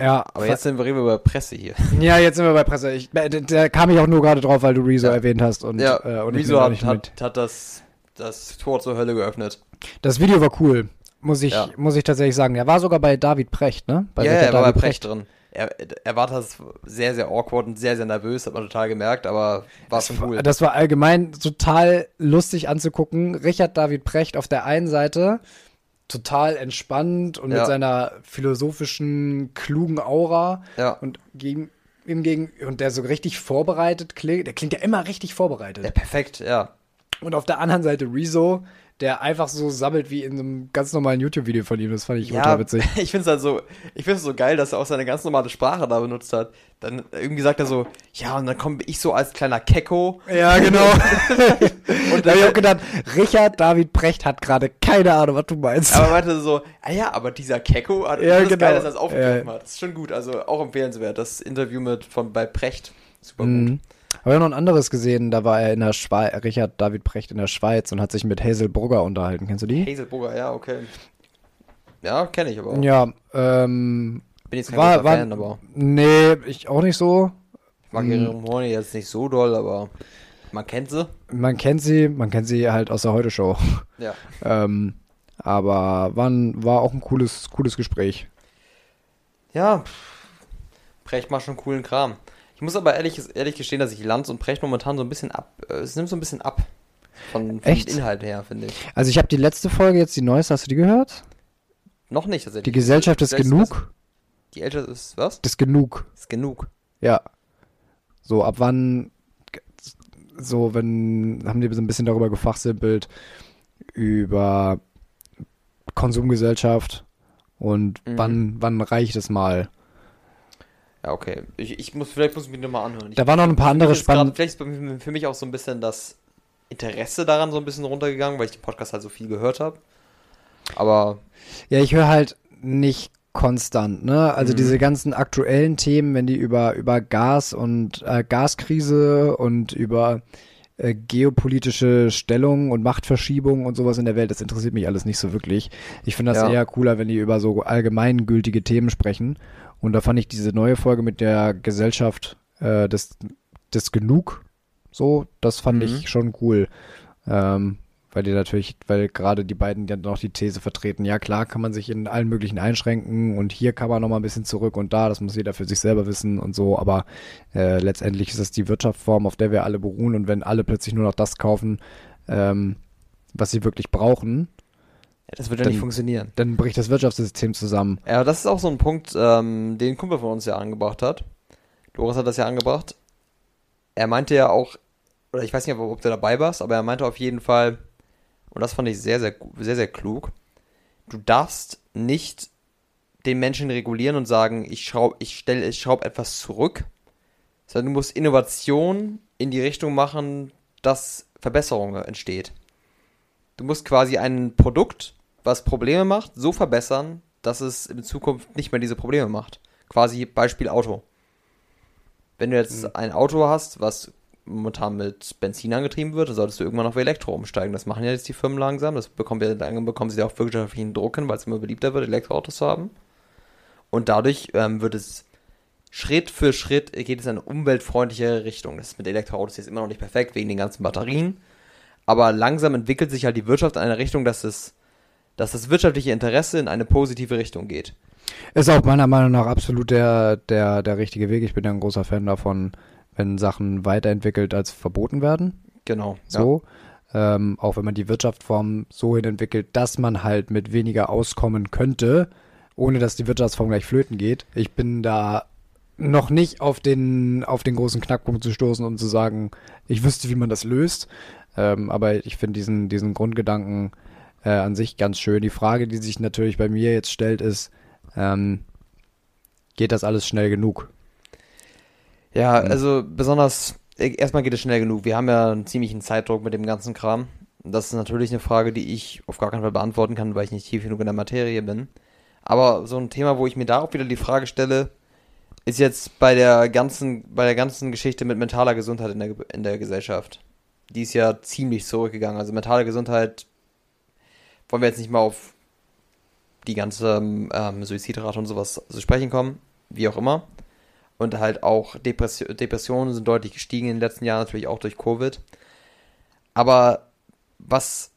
Ja. Aber jetzt sind wir reden wir über Presse hier. Ja, jetzt sind wir bei Presse. Ich, äh, da kam ich auch nur gerade drauf, weil du Rezo ja. erwähnt hast. Und, ja, äh, und Rezo hat, hat, hat, das, das Tor zur Hölle geöffnet. Das Video war cool, muss ich, ja. muss ich tatsächlich sagen. Er war sogar bei David Precht, ne? Bei ja, er war bei Precht, Precht drin. Er, er war das sehr, sehr awkward und sehr, sehr nervös, hat man total gemerkt, aber war schon cool. Das war allgemein total lustig anzugucken. Richard David Precht auf der einen Seite total entspannt und ja. mit seiner philosophischen, klugen Aura. Ja. Und gegen, ihm gegen, und der so richtig vorbereitet klingt. Der klingt ja immer richtig vorbereitet. Ja, perfekt, ja. Und auf der anderen Seite Rezo, der einfach so sammelt wie in einem ganz normalen YouTube-Video von ihm. Das fand ich ja, ultra witzig. Ich finde es halt so, ich finde so geil, dass er auch seine ganz normale Sprache da benutzt hat. Dann irgendwie sagt er so, ja, und dann komme ich so als kleiner Kecko. Ja, genau. und da habe ich auch gedacht, Richard David Precht hat gerade keine Ahnung, was du meinst. Aber meinte so, ah ja, aber dieser Kecko hat ja, das genau. geil, dass er es aufgegriffen ja. hat. Das ist schon gut, also auch empfehlenswert. Das Interview mit von bei Precht, super mhm. gut. Aber ich habe noch ein anderes gesehen, da war er in der Schweiz, Richard David Precht in der Schweiz und hat sich mit Hazel Brugger unterhalten. Kennst du die? Hazel Brugger, ja, okay. Ja, kenne ich aber auch. Ja, ähm. Bin jetzt kein war, war, Fan, aber. Nee, ich auch nicht so. Ich mag ihre Horny jetzt nicht so doll, aber man kennt sie. Man kennt sie, man kennt sie halt aus der Heute-Show. Ja. ähm, aber war, ein, war auch ein cooles, cooles Gespräch. Ja, Precht macht schon coolen Kram. Ich muss aber ehrlich, ehrlich gestehen, dass ich Lanz und Precht momentan so ein bisschen ab, äh, es nimmt so ein bisschen ab. Von, von Inhalt her, finde ich. Also ich habe die letzte Folge jetzt, die neueste, hast du die gehört? Noch nicht, tatsächlich. Die Gesellschaft ist genug. Die ältere ist was? Das genug. Ist genug. Ja. So, ab wann, so, wenn, haben die so ein bisschen darüber gefachsimpelt, über Konsumgesellschaft und mhm. wann, wann reicht es mal? Ja, okay. Ich, ich muss, vielleicht muss ich mich nochmal anhören. Ich, da waren noch ein paar andere spannende. Vielleicht ist für mich auch so ein bisschen das Interesse daran so ein bisschen runtergegangen, weil ich den Podcast halt so viel gehört habe. Aber. Ja, ich höre halt nicht konstant, ne? Also mhm. diese ganzen aktuellen Themen, wenn die über, über Gas und äh, Gaskrise und über äh, geopolitische Stellung und Machtverschiebung und sowas in der Welt, das interessiert mich alles nicht so wirklich. Ich finde das ja. eher cooler, wenn die über so allgemeingültige Themen sprechen. Und da fand ich diese neue Folge mit der Gesellschaft äh, des, des Genug so, das fand mhm. ich schon cool. Ähm, weil die natürlich, weil gerade die beiden ja noch die These vertreten, ja klar kann man sich in allen möglichen einschränken und hier kann man noch mal ein bisschen zurück und da, das muss jeder für sich selber wissen und so, aber äh, letztendlich ist es die Wirtschaftsform, auf der wir alle beruhen und wenn alle plötzlich nur noch das kaufen, ähm, was sie wirklich brauchen, ja, das wird ja nicht funktionieren. Dann bricht das Wirtschaftssystem zusammen. Ja, das ist auch so ein Punkt, ähm, den ein Kumpel von uns ja angebracht hat. Loris hat das ja angebracht. Er meinte ja auch, oder ich weiß nicht, ob du dabei warst, aber er meinte auf jeden Fall, und das fand ich sehr, sehr, sehr, sehr klug, du darfst nicht den Menschen regulieren und sagen, ich schraube ich stell, ich schraub etwas zurück, sondern du musst Innovation in die Richtung machen, dass Verbesserung entsteht. Du musst quasi ein Produkt was Probleme macht, so verbessern, dass es in Zukunft nicht mehr diese Probleme macht. Quasi Beispiel Auto. Wenn du jetzt mhm. ein Auto hast, was momentan mit Benzin angetrieben wird, dann solltest du irgendwann auf Elektro umsteigen. Das machen ja jetzt die Firmen langsam. Das bekommen wir, dann bekommen sie auch wirtschaftlichen Druck hin, weil es immer beliebter wird, Elektroautos zu haben. Und dadurch ähm, wird es Schritt für Schritt geht es in eine umweltfreundlichere Richtung. Das ist mit Elektroautos jetzt immer noch nicht perfekt wegen den ganzen Batterien. Aber langsam entwickelt sich halt die Wirtschaft in eine Richtung, dass es dass das wirtschaftliche Interesse in eine positive Richtung geht. Ist auch meiner Meinung nach absolut der, der, der richtige Weg. Ich bin ja ein großer Fan davon, wenn Sachen weiterentwickelt als verboten werden. Genau. So. Ja. Ähm, auch wenn man die Wirtschaftsform so hin entwickelt, dass man halt mit weniger auskommen könnte, ohne dass die Wirtschaftsform gleich flöten geht. Ich bin da noch nicht auf den, auf den großen Knackpunkt zu stoßen, um zu sagen, ich wüsste, wie man das löst. Ähm, aber ich finde diesen, diesen Grundgedanken äh, an sich ganz schön. Die Frage, die sich natürlich bei mir jetzt stellt, ist, ähm, geht das alles schnell genug? Ja, hm. also besonders, äh, erstmal geht es schnell genug. Wir haben ja einen ziemlichen Zeitdruck mit dem ganzen Kram. Das ist natürlich eine Frage, die ich auf gar keinen Fall beantworten kann, weil ich nicht tief genug in der Materie bin. Aber so ein Thema, wo ich mir darauf wieder die Frage stelle, ist jetzt bei der ganzen, bei der ganzen Geschichte mit mentaler Gesundheit in der, in der Gesellschaft. Die ist ja ziemlich zurückgegangen. Also mentale Gesundheit wollen wir jetzt nicht mal auf die ganze ähm, Suizidrate und sowas zu sprechen kommen. wie auch immer. Und halt auch Depression, Depressionen sind deutlich gestiegen in den letzten Jahren, natürlich auch durch Covid. Aber was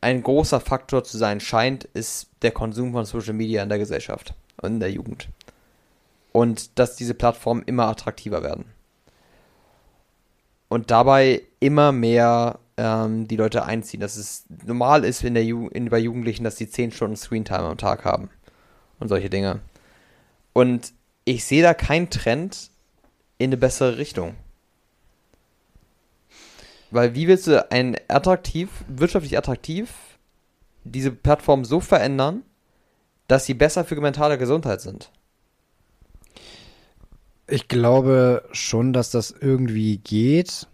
ein großer Faktor zu sein scheint, ist der Konsum von Social Media in der Gesellschaft und in der Jugend. Und dass diese Plattformen immer attraktiver werden. Und dabei immer mehr ähm, die Leute einziehen. Dass es normal ist in der Ju in, bei Jugendlichen, dass sie 10 Stunden Screentime am Tag haben. Und solche Dinge. Und ich sehe da keinen Trend in eine bessere Richtung. Weil wie willst du ein attraktiv, wirtschaftlich attraktiv, diese Plattform so verändern, dass sie besser für mentale Gesundheit sind? Ich glaube schon, dass das irgendwie geht.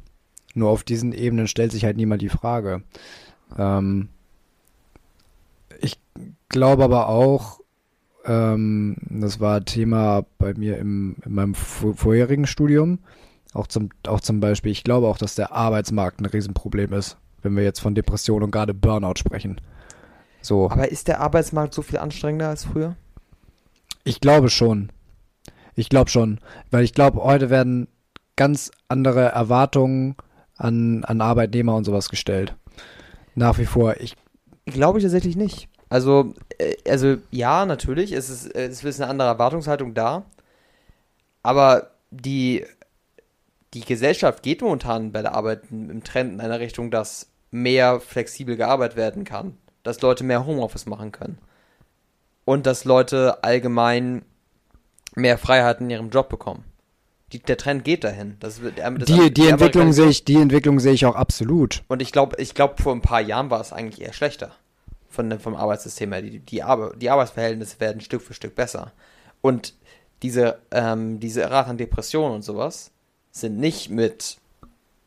Nur auf diesen Ebenen stellt sich halt niemand die Frage. Ähm, ich glaube aber auch, ähm, das war Thema bei mir im, in meinem vorherigen Studium. Auch zum, auch zum Beispiel, ich glaube auch, dass der Arbeitsmarkt ein Riesenproblem ist, wenn wir jetzt von Depression und gerade Burnout sprechen. So. Aber ist der Arbeitsmarkt so viel anstrengender als früher? Ich glaube schon. Ich glaube schon. Weil ich glaube, heute werden ganz andere Erwartungen an, an Arbeitnehmer und sowas gestellt. Nach wie vor. Ich glaube ich tatsächlich nicht. Also, äh, also ja, natürlich, es ist, es ist eine andere Erwartungshaltung da. Aber die, die Gesellschaft geht momentan bei der Arbeit im Trend in einer Richtung, dass mehr flexibel gearbeitet werden kann. Dass Leute mehr Homeoffice machen können. Und dass Leute allgemein mehr Freiheit in ihrem Job bekommen. Die, der Trend geht dahin. Das, das die, die, Entwicklung sehe ich, die Entwicklung sehe ich auch absolut. Und ich glaube, ich glaube, vor ein paar Jahren war es eigentlich eher schlechter von, vom Arbeitssystem her. Die, die, Ar die Arbeitsverhältnisse werden Stück für Stück besser. Und diese, ähm, diese Rate an Depressionen und sowas sind nicht mit,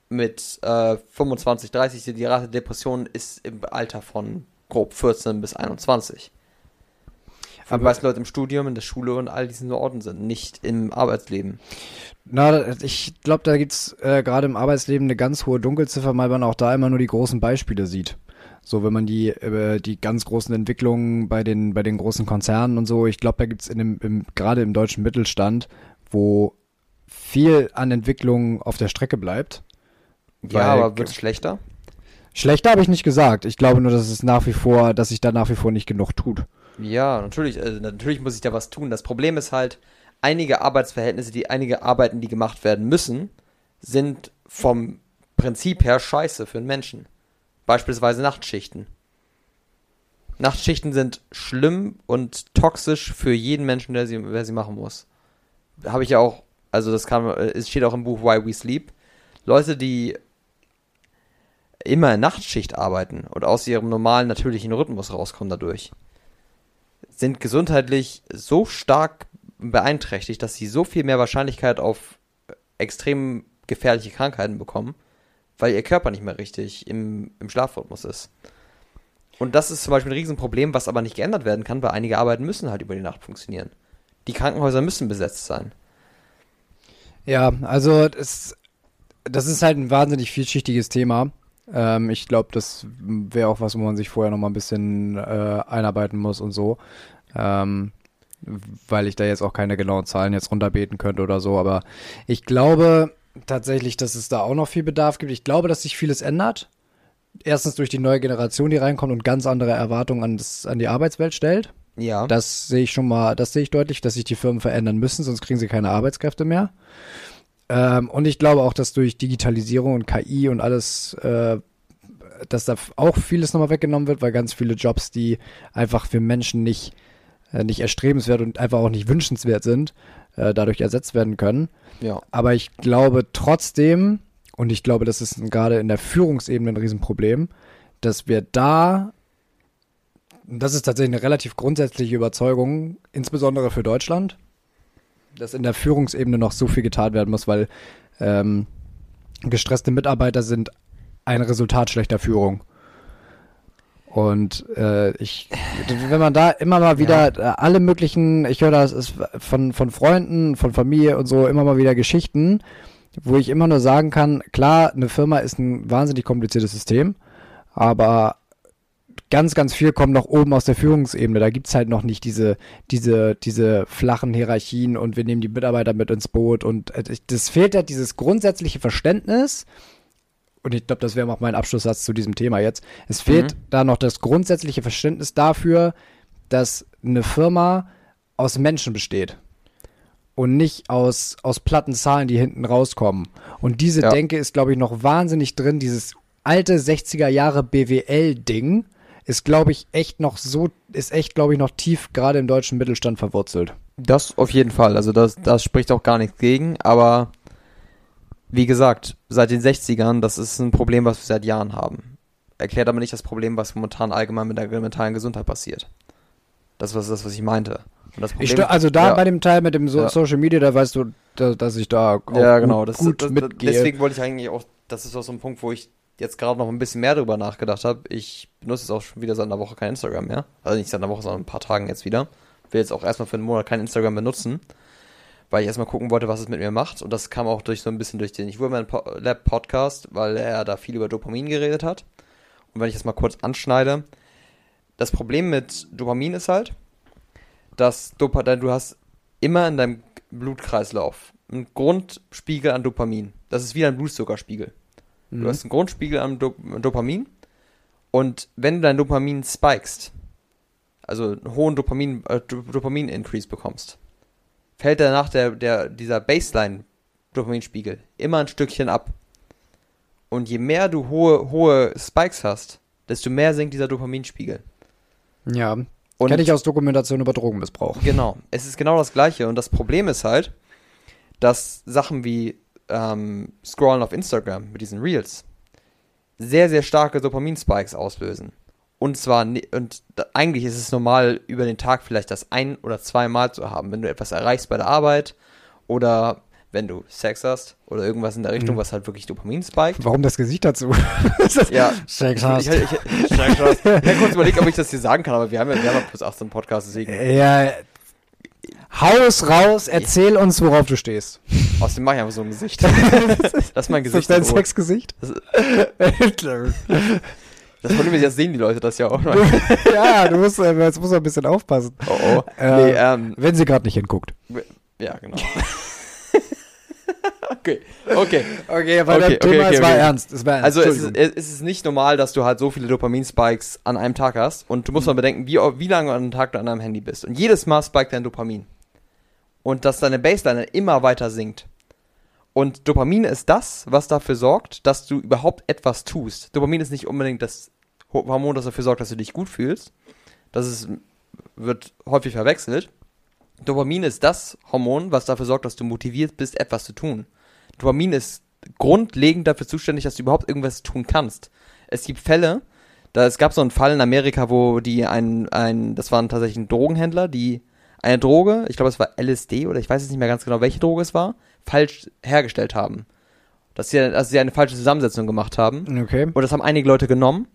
mit äh, 25, 30, die Rate Depressionen ist im Alter von grob 14 bis 21. Aber weil Leute im Studium, in der Schule und all diesen Orten sind, nicht im Arbeitsleben. Na, ich glaube, da gibt es äh, gerade im Arbeitsleben eine ganz hohe Dunkelziffer, weil man auch da immer nur die großen Beispiele sieht. So, wenn man die, äh, die ganz großen Entwicklungen bei den, bei den großen Konzernen und so, ich glaube, da gibt es im, gerade im deutschen Mittelstand, wo viel an Entwicklungen auf der Strecke bleibt. Ja, aber wird es schlechter? Schlechter habe ich nicht gesagt. Ich glaube nur, dass es nach wie vor, dass sich da nach wie vor nicht genug tut. Ja, natürlich, also natürlich muss ich da was tun. Das Problem ist halt, einige Arbeitsverhältnisse, die einige Arbeiten, die gemacht werden müssen, sind vom Prinzip her scheiße für einen Menschen. Beispielsweise Nachtschichten. Nachtschichten sind schlimm und toxisch für jeden Menschen, der sie, der sie machen muss. Habe ich ja auch, also das kann, es steht auch im Buch Why We Sleep. Leute, die immer in Nachtschicht arbeiten und aus ihrem normalen, natürlichen Rhythmus rauskommen dadurch, sind gesundheitlich so stark beeinträchtigt, dass sie so viel mehr Wahrscheinlichkeit auf extrem gefährliche Krankheiten bekommen, weil ihr Körper nicht mehr richtig im, im Schlafrhythmus ist. Und das ist zum Beispiel ein Riesenproblem, was aber nicht geändert werden kann, weil einige Arbeiten müssen halt über die Nacht funktionieren. Die Krankenhäuser müssen besetzt sein. Ja, also das, das ist halt ein wahnsinnig vielschichtiges Thema. Ähm, ich glaube, das wäre auch was, wo man sich vorher noch mal ein bisschen äh, einarbeiten muss und so. Ähm, weil ich da jetzt auch keine genauen Zahlen jetzt runterbeten könnte oder so. Aber ich glaube, tatsächlich, dass es da auch noch viel Bedarf gibt. Ich glaube, dass sich vieles ändert. Erstens durch die neue Generation, die reinkommt und ganz andere Erwartungen an, das, an die Arbeitswelt stellt. Ja. Das sehe ich schon mal, das sehe ich deutlich, dass sich die Firmen verändern müssen, sonst kriegen sie keine Arbeitskräfte mehr. Ähm, und ich glaube auch, dass durch Digitalisierung und KI und alles, äh, dass da auch vieles nochmal weggenommen wird, weil ganz viele Jobs, die einfach für Menschen nicht, äh, nicht erstrebenswert und einfach auch nicht wünschenswert sind, äh, dadurch ersetzt werden können. Ja. Aber ich glaube trotzdem, und ich glaube, das ist gerade in der Führungsebene ein Riesenproblem, dass wir da, das ist tatsächlich eine relativ grundsätzliche Überzeugung, insbesondere für Deutschland, dass in der Führungsebene noch so viel getan werden muss, weil ähm, gestresste Mitarbeiter sind ein Resultat schlechter Führung. Und äh, ich, wenn man da immer mal wieder ja. Äh, alle möglichen, ich höre das ist von, von Freunden, von Familie und so immer mal wieder Geschichten, wo ich immer nur sagen kann, klar, eine Firma ist ein wahnsinnig kompliziertes System, aber ganz, ganz viel kommt noch oben aus der Führungsebene. Da gibt's halt noch nicht diese, diese, diese flachen Hierarchien und wir nehmen die Mitarbeiter mit ins Boot und äh, das fehlt halt dieses grundsätzliche Verständnis. Und ich glaube, das wäre auch mein Abschlusssatz zu diesem Thema jetzt. Es fehlt mhm. da noch das grundsätzliche Verständnis dafür, dass eine Firma aus Menschen besteht und nicht aus, aus platten Zahlen, die hinten rauskommen. Und diese ja. Denke ist, glaube ich, noch wahnsinnig drin. Dieses alte 60er Jahre BWL-Ding ist, glaube ich, echt noch so, ist echt, glaube ich, noch tief gerade im deutschen Mittelstand verwurzelt. Das auf jeden Fall. Also das, das spricht auch gar nichts gegen, aber wie gesagt, seit den 60ern, das ist ein Problem, was wir seit Jahren haben. Erklärt aber nicht das Problem, was momentan allgemein mit der mentalen Gesundheit passiert. Das war das, was ich meinte. Problem, ich, also da ja. bei dem Teil mit dem so ja. Social Media, da weißt du, da, dass ich da ja, genau. das, gut das, mitgehe. Deswegen wollte ich eigentlich auch, das ist auch so ein Punkt, wo ich jetzt gerade noch ein bisschen mehr drüber nachgedacht habe. Ich benutze jetzt auch schon wieder seit einer Woche kein Instagram mehr. Also nicht seit einer Woche, sondern ein paar Tagen jetzt wieder. Will jetzt auch erstmal für einen Monat kein Instagram benutzen, weil ich erstmal gucken wollte, was es mit mir macht. Und das kam auch durch so ein bisschen durch den Ich Woman Lab Podcast, weil er da viel über Dopamin geredet hat. Und wenn ich das mal kurz anschneide, das Problem mit Dopamin ist halt, dass Dopa du hast immer in deinem Blutkreislauf einen Grundspiegel an Dopamin. Das ist wie ein Blutzuckerspiegel. Mhm. Du hast einen Grundspiegel an Do Dopamin und wenn du dein Dopamin spikest, also einen hohen Dopamin, äh, Dopamin-Increase bekommst, fällt danach der, der, dieser Baseline-Dopaminspiegel immer ein Stückchen ab. Und je mehr du hohe, hohe Spikes hast, desto mehr sinkt dieser Dopaminspiegel. Ja, und Kenne ich aus Dokumentation über Drogenmissbrauch. Genau. Es ist genau das Gleiche. Und das Problem ist halt, dass Sachen wie ähm, Scrollen auf Instagram mit diesen Reels sehr, sehr starke Dopamin-Spikes auslösen. Und zwar, und eigentlich ist es normal, über den Tag vielleicht das ein- oder zweimal zu haben, wenn du etwas erreichst bei der Arbeit oder wenn du Sex hast oder irgendwas in der Richtung, mhm. was halt wirklich Dopamin spiked. Warum das Gesicht dazu? ja, Sex hast. Ich, ich, ich, ich habe kurz überlegt, ob ich das hier sagen kann, aber wir haben ja, wir haben ja plus 18 Podcast, deswegen. Ja, Haus raus, erzähl uns, worauf du stehst. Außerdem mache ich einfach so ein Gesicht. das ist mein Gesicht. Ist das dein Sexgesicht? Das, das Problem ist, jetzt sehen die Leute das ja auch noch. ja, du musst, äh, jetzt musst du ein bisschen aufpassen. Oh, oh. Äh, nee, ähm, wenn sie gerade nicht hinguckt. Ja, genau. okay, okay. Okay, aber okay, das Thema, okay, okay, es, war ernst, es war ernst. Also es ist, es ist nicht normal, dass du halt so viele Dopamin-Spikes an einem Tag hast und du musst mal bedenken, wie, wie lange an einem Tag du an deinem Handy bist. Und jedes Mal spiked dein Dopamin. Und dass deine Baseline immer weiter sinkt. Und Dopamin ist das, was dafür sorgt, dass du überhaupt etwas tust. Dopamin ist nicht unbedingt das Hormon, das dafür sorgt, dass du dich gut fühlst. Das ist, wird häufig verwechselt. Dopamin ist das Hormon, was dafür sorgt, dass du motiviert bist, etwas zu tun. Dopamin ist grundlegend dafür zuständig, dass du überhaupt irgendwas tun kannst. Es gibt Fälle, da es gab so einen Fall in Amerika, wo die ein, ein das waren tatsächlich Drogenhändler, die eine Droge, ich glaube es war LSD oder ich weiß jetzt nicht mehr ganz genau, welche Droge es war, falsch hergestellt haben. Dass sie, dass sie eine falsche Zusammensetzung gemacht haben. Okay. Und das haben einige Leute genommen.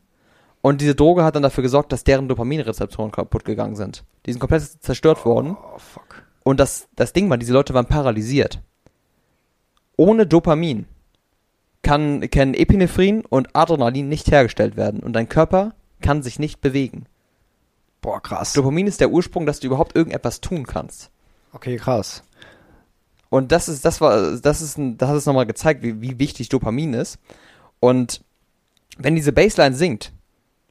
Und diese Droge hat dann dafür gesorgt, dass deren Dopaminrezeptoren kaputt gegangen sind. Die sind komplett zerstört worden. Oh, fuck. Und das, das Ding war, diese Leute waren paralysiert ohne Dopamin kann, können Epinephrin und Adrenalin nicht hergestellt werden und dein Körper kann sich nicht bewegen. Boah, krass. Dopamin ist der Ursprung, dass du überhaupt irgendetwas tun kannst. Okay, krass. Und das ist, das war, das ist, das hat es nochmal gezeigt, wie, wie wichtig Dopamin ist. Und wenn diese Baseline sinkt,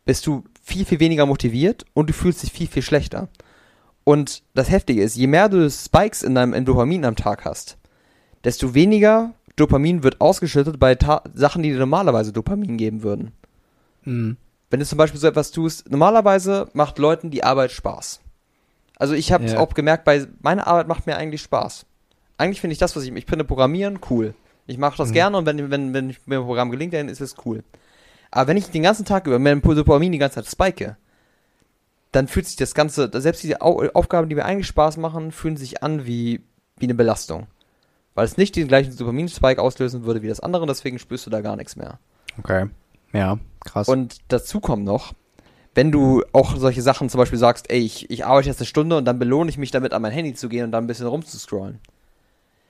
bist du viel, viel weniger motiviert und du fühlst dich viel, viel schlechter. Und das Heftige ist, je mehr du Spikes in deinem in Dopamin am Tag hast, desto weniger Dopamin wird ausgeschüttet bei Ta Sachen, die dir normalerweise Dopamin geben würden. Mhm. Wenn du zum Beispiel so etwas tust, normalerweise macht Leuten die Arbeit Spaß. Also ich habe ja. auch gemerkt, bei meiner Arbeit macht mir eigentlich Spaß. Eigentlich finde ich das, was ich, ich finde Programmieren cool. Ich mache das mhm. gerne und wenn, wenn, wenn mir ein Programm gelingt, dann ist es cool. Aber wenn ich den ganzen Tag über mit Dopamin die ganze Zeit spike, dann fühlt sich das Ganze, selbst diese Aufgaben, die mir eigentlich Spaß machen, fühlen sich an wie, wie eine Belastung weil es nicht den gleichen Dopamin-Spike auslösen würde wie das andere, deswegen spürst du da gar nichts mehr. Okay. Ja, krass. Und dazu kommt noch, wenn du auch solche Sachen zum Beispiel sagst, ey, ich, ich arbeite jetzt eine Stunde und dann belohne ich mich damit, an mein Handy zu gehen und dann ein bisschen rumzuscrollen.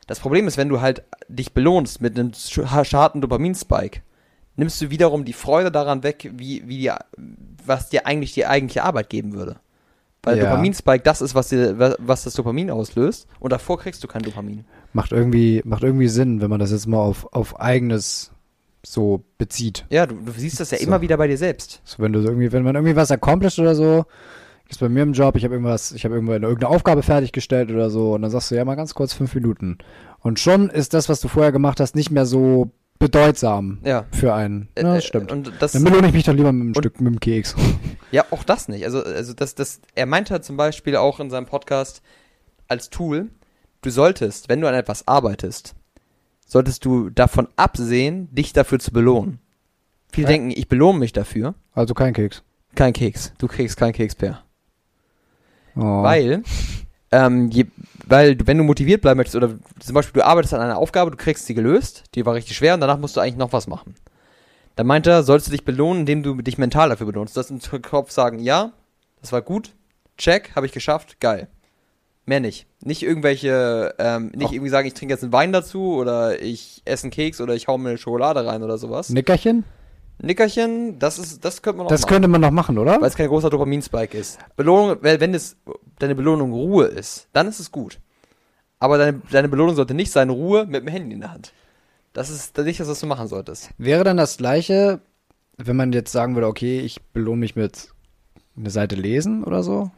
Das Problem ist, wenn du halt dich belohnst mit einem harten Dopamin-Spike, nimmst du wiederum die Freude daran weg, wie, wie die, was dir eigentlich die eigentliche Arbeit geben würde. Weil Ja. Dopaminspike das ist, was, dir, wa- was das Dopamin auslöst. Und davor kriegst du kein Dopamin. Macht irgendwie, macht irgendwie Sinn, wenn man das jetzt mal auf, auf eigenes so bezieht. Ja, du, du siehst das ja So. immer wieder bei dir selbst. So, wenn du so irgendwie, wenn man irgendwie was accomplished oder so, ist bei mir im Job, ich habe irgendwas, ich habe irgendwo eine- irgendeine Aufgabe fertiggestellt oder so, und dann sagst du ja mal ganz kurz fünf Minuten. Und schon ist das, was du vorher gemacht hast, nicht mehr so bedeutsam Ja. für einen. Äh, Ja, äh, das stimmt. Und das, Dann belohne ich mich doch lieber mit einem Stück, mit dem Keks. Ja, auch das nicht. Also, also das, das, er meinte halt zum Beispiel auch in seinem Podcast als Tool, du solltest, wenn du an etwas arbeitest, solltest du davon absehen, dich dafür zu belohnen. Viele Ja. denken, ich belohne mich dafür. Also kein Keks. Kein Keks. Du kriegst keinen Keks, Per. Oh. Weil, ähm, je, weil wenn du motiviert bleiben möchtest, oder zum Beispiel du arbeitest an einer Aufgabe, du kriegst sie gelöst, die war richtig schwer und danach musst du eigentlich noch was machen. Dann meint er, sollst du dich belohnen, indem du dich mental dafür belohnst. Du sollst im Kopf sagen, ja, das war gut, check, habe ich geschafft, geil. Mehr nicht. Nicht irgendwelche, ähm, nicht Auch- irgendwie sagen, ich trinke jetzt einen Wein dazu oder ich esse einen Keks oder ich hau mir eine Schokolade rein oder sowas. Nickerchen? Nickerchen, das ist, das könnte man noch Das machen könnte man noch machen, oder? weil es kein großer Dopaminspike ist. Belohnung, wenn wenn es deine Belohnung Ruhe ist, dann ist es gut. Aber deine, deine Belohnung sollte nicht sein Ruhe mit dem Handy in der Hand. Das ist nicht das, was du machen solltest. Wäre dann das gleiche, wenn man jetzt sagen würde, okay, ich belohne mich mit eine Seite lesen oder so?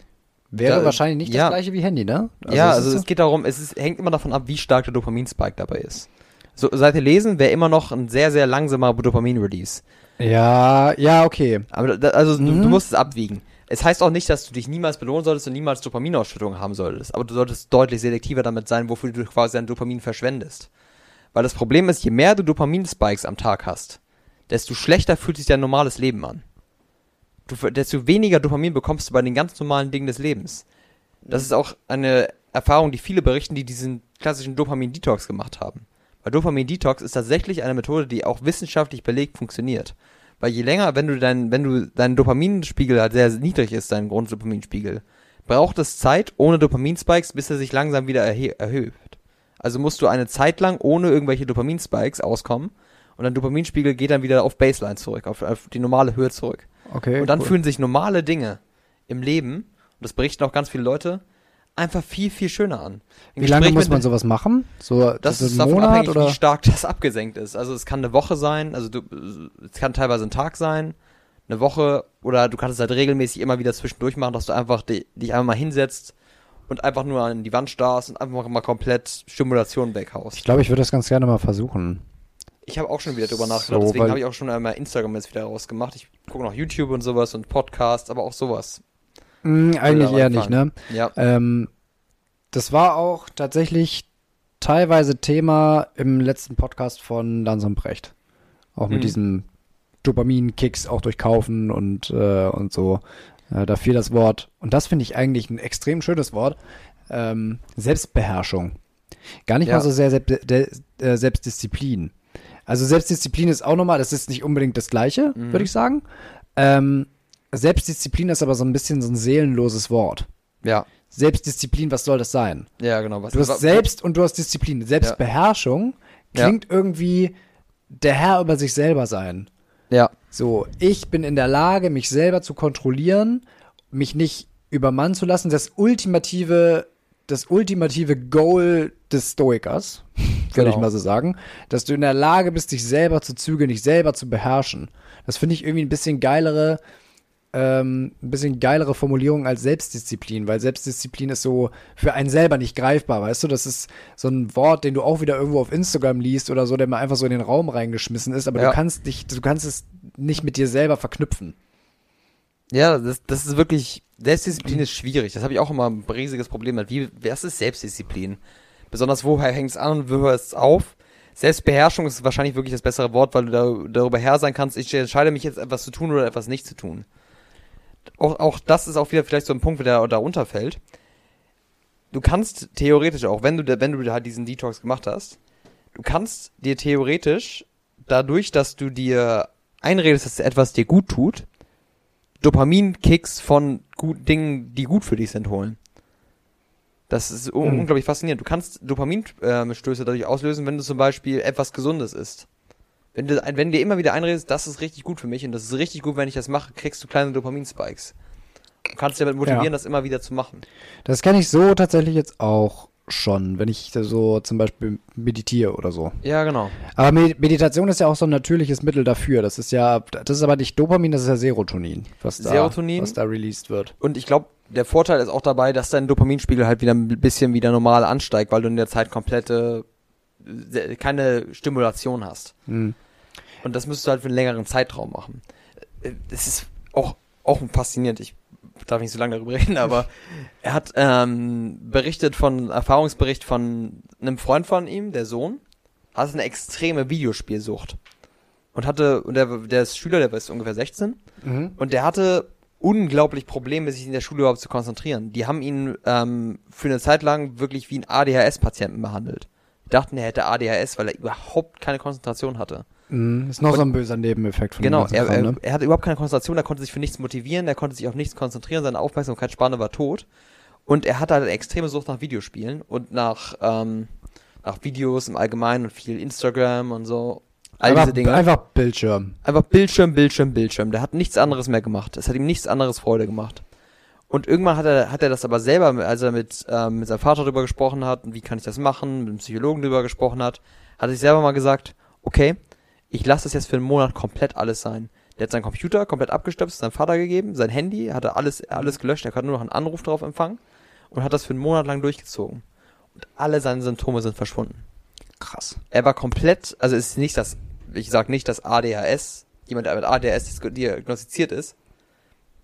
Wäre Da- wahrscheinlich nicht ja. das gleiche wie Handy, ne? ja, es also ist es geht darum, es ist, hängt immer davon ab, wie stark der Dopaminspike dabei ist. So, Seite lesen wäre immer noch ein sehr, sehr langsamer Dopamin-Release. ja, ja, okay. Aber da, also du, Mhm. du musst es abwiegen. Es heißt auch nicht, dass du dich niemals belohnen solltest und niemals Dopaminausschüttung haben solltest. Aber du solltest deutlich selektiver damit sein, wofür du quasi dein Dopamin verschwendest. Weil das Problem ist, je mehr du Dopaminspikes am Tag hast, desto schlechter fühlt sich dein normales Leben an. Du, desto weniger Dopamin bekommst du bei den ganz normalen Dingen des Lebens. Das ist auch eine Erfahrung, die viele berichten, die diesen klassischen Dopamin-Detox gemacht haben. Weil Dopamin-Detox ist tatsächlich eine Methode, die auch wissenschaftlich belegt funktioniert. Weil je länger, wenn du dein, wenn du dein Dopaminspiegel halt sehr niedrig ist, dein Grunddopaminspiegel, braucht es Zeit ohne Dopaminspikes, bis er sich langsam wieder erhöht. Also musst du eine Zeit lang ohne irgendwelche Dopaminspikes auskommen und dein Dopaminspiegel geht dann wieder auf Baseline zurück, auf, auf die normale Höhe zurück. Okay. Und dann cool. fühlen sich normale Dinge im Leben, und das berichten auch ganz viele Leute, einfach viel, viel schöner an. Im Wie lange Gespräch muss mit- man sowas machen? So, das ist ein davon Monat abhängig, oder? wie stark das abgesenkt ist. Also es kann eine Woche sein, also du, es kann teilweise ein Tag sein, eine Woche, oder du kannst es halt regelmäßig immer wieder zwischendurch machen, dass du einfach di- dich einfach mal hinsetzt und einfach nur an die Wand starrst und einfach mal komplett Stimulation weghaust. Ich glaube, ich würde das ganz gerne mal versuchen. Ich habe auch schon wieder drüber So, nachgedacht, deswegen weil- habe ich auch schon einmal Instagram jetzt wieder rausgemacht. Ich gucke noch YouTube und sowas und Podcasts, aber auch sowas. Mm, eigentlich eher nicht, ne? Ja. Ähm, das war auch tatsächlich teilweise Thema im letzten Podcast von Lansam Brecht. Auch mit Mhm. diesem Dopamin-Kicks auch durch Kaufen und, äh, und so. Äh, da fiel das Wort, und das finde ich eigentlich ein extrem schönes Wort, ähm, Selbstbeherrschung. Gar nicht Ja. mal so sehr Selbst, äh, Selbstdisziplin. Also Selbstdisziplin ist auch nochmal, das ist nicht unbedingt das Gleiche, Mhm. würde ich sagen. Ähm, Selbstdisziplin ist aber so ein bisschen so ein seelenloses Wort. Ja. Selbstdisziplin, was soll das sein? Ja, genau. Was, Du hast selbst und du hast Disziplin. Selbstbeherrschung Ja. klingt irgendwie der Herr über sich selber sein. Ja. So, ich bin in der Lage, mich selber zu kontrollieren, mich nicht übermannen zu lassen. Das ultimative, das ultimative Goal des Stoikers, würde Genau. ich mal so sagen, dass du in der Lage bist, dich selber zu zügeln, dich selber zu beherrschen. Das finde ich irgendwie ein bisschen geilere, ähm, ein bisschen geilere Formulierung als Selbstdisziplin, weil Selbstdisziplin ist so für einen selber nicht greifbar, weißt du? Das ist so ein Wort, den du auch wieder irgendwo auf Instagram liest oder so, der mal einfach so in den Raum reingeschmissen ist, aber Ja. du kannst dich, du kannst es nicht mit dir selber verknüpfen. Ja, das, das ist wirklich, Selbstdisziplin ist schwierig. Das habe ich auch immer ein riesiges Problem mit. Wie, was ist Selbstdisziplin? Besonders woher hängt es an und wo hört es auf? Selbstbeherrschung ist wahrscheinlich wirklich das bessere Wort, weil du da, darüber Herr sein kannst, ich entscheide mich jetzt etwas zu tun oder etwas nicht zu tun. Auch, auch das ist auch wieder vielleicht so ein Punkt, der da unterfällt. Du kannst theoretisch auch, wenn du, wenn du halt diesen Detox gemacht hast, du kannst dir theoretisch dadurch, dass du dir einredest, dass etwas dir gut tut, Dopamin-Kicks von gut Dingen, die gut für dich sind, holen. Das ist un Hm. unglaublich faszinierend. Du kannst Dopaminstöße dadurch auslösen, wenn du zum Beispiel etwas Gesundes isst. Wenn du, wenn dir immer wieder einredest, das ist richtig gut für mich und das ist richtig gut, wenn ich das mache, kriegst du kleine Dopamin-Spikes. Du kannst dich damit motivieren, ja. das immer wieder zu machen. Das kenne ich so tatsächlich jetzt auch schon, wenn ich so zum Beispiel meditiere oder so. Ja, genau. Aber Meditation ist ja auch so ein natürliches Mittel dafür. Das ist ja, das ist aber nicht Dopamin, das ist ja Serotonin, was da, Serotonin. Was da released wird. Und ich glaube, der Vorteil ist auch dabei, dass dein Dopaminspiegel halt wieder ein bisschen wieder normal ansteigt, weil du in der Zeit komplette, äh, keine Stimulation hast. Mhm. Und das müsstest du halt für einen längeren Zeitraum machen. Äh, das ist auch, auch faszinierend. Ich darf nicht so lange darüber reden, aber er hat ähm, berichtet von, Erfahrungsbericht von einem Freund von ihm, der Sohn, hatte eine extreme Videospielsucht. Und hatte, und der, der ist Schüler, der ist ungefähr 16, mhm. und der hatte unglaublich Probleme, sich in der Schule überhaupt zu konzentrieren. Die haben ihn ähm, für eine Zeit lang wirklich wie ein ADHS-Patienten behandelt. Die dachten, er hätte ADHS, weil er überhaupt keine Konzentration hatte. Mhm, ist noch und, so ein böser Nebeneffekt von Genau, er, Kram, ne? er, hatte überhaupt keine Konzentration, er konnte sich für nichts motivieren, er konnte sich auf nichts konzentrieren, seine Aufmerksamkeitsspanne war tot. Und er hatte halt eine extreme Sucht nach Videospielen und nach, ähm, nach Videos im Allgemeinen und viel Instagram und so. All einfach, diese Dinge. Einfach Bildschirm. Einfach Bildschirm, Bildschirm, Bildschirm. Der hat nichts anderes mehr gemacht. Es hat ihm nichts anderes Freude gemacht. Und irgendwann hat er, hat er das aber selber, als er mit, ähm, mit seinem Vater darüber gesprochen hat, wie kann ich das machen, mit dem Psychologen darüber gesprochen hat, hat er sich selber mal gesagt, okay, ich lasse das jetzt für einen Monat komplett alles sein. Der hat seinen Computer komplett abgestöpselt, seinem Vater gegeben, sein Handy, hat er alles, alles gelöscht, er konnte nur noch einen Anruf drauf empfangen und hat das für einen Monat lang durchgezogen. Und alle seine Symptome sind verschwunden. Krass. Er war komplett, also es ist nicht das, ich sag nicht, dass ADHS, jemand, der mit ADHS diagnostiziert ist,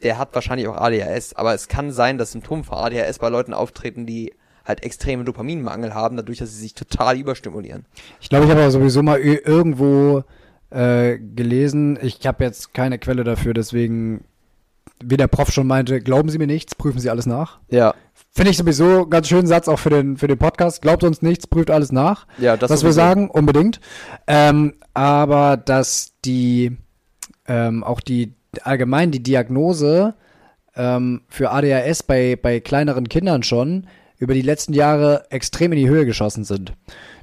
der hat wahrscheinlich auch ADHS, aber es kann sein, dass Symptome von ADHS bei Leuten auftreten, die halt extremen Dopaminmangel haben, dadurch, dass sie sich total überstimulieren. Ich glaube, ich habe aber sowieso mal irgendwo äh, gelesen, ich habe jetzt keine Quelle dafür, deswegen, wie der Prof schon meinte, glauben Sie mir nichts, prüfen Sie alles nach. Ja. Finde ich sowieso ganz schönen Satz auch für den, für den Podcast. Glaubt uns nichts, prüft alles nach. Ja, das Was wir sagen, unbedingt. Ähm, aber dass die, ähm, auch die, allgemein die Diagnose ähm, für ADHS bei, bei kleineren Kindern schon über die letzten Jahre extrem in die Höhe geschossen sind.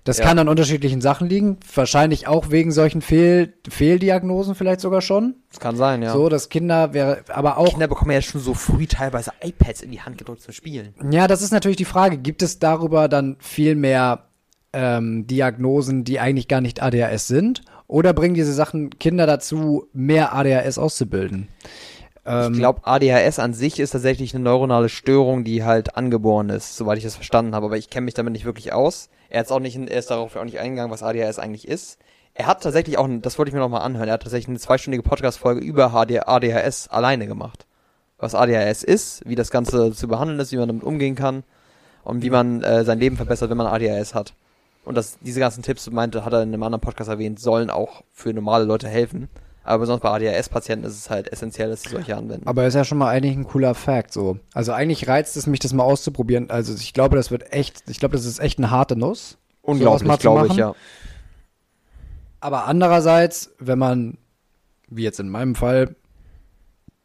Das ja. kann an unterschiedlichen Sachen liegen, wahrscheinlich auch wegen solchen Fehl Fehldiagnosen vielleicht sogar schon. Das kann sein, ja. So, dass Kinder wäre, aber auch. Kinder bekommen ja schon so früh teilweise iPads in die Hand gedrückt zum Spielen. Ja, das ist natürlich die Frage. Gibt es darüber dann viel mehr ähm, Diagnosen, die eigentlich gar nicht ADHS sind? Oder bringen diese Sachen Kinder dazu, mehr ADHS auszubilden? Ähm, ich glaube, ADHS an sich ist tatsächlich eine neuronale Störung, die halt angeboren ist, soweit ich das verstanden habe. Aber ich kenne mich damit nicht wirklich aus. Er, hat's auch nicht, er ist darauf auch nicht eingegangen, was ADHS eigentlich ist. Er hat tatsächlich auch, das wollte ich mir nochmal anhören, er hat tatsächlich eine zweistündige Podcast-Folge über ADHS alleine gemacht. Was ADHS ist, wie das Ganze zu behandeln ist, wie man damit umgehen kann und wie man äh, sein Leben verbessert, wenn man ADHS hat. Und das, diese ganzen Tipps, meinte, hat er in einem anderen Podcast erwähnt, sollen auch für normale Leute helfen. Aber besonders bei ADHS-Patienten ist es halt essentiell, dass sie solche anwenden. Aber ist ja schon mal eigentlich ein cooler Fact so. Also eigentlich reizt es mich, das mal auszuprobieren. Also ich glaube, das wird echt, ich glaube, das ist echt eine harte Nuss. Unglaublich, glaube ich, ja. Aber andererseits, wenn man, wie jetzt in meinem Fall,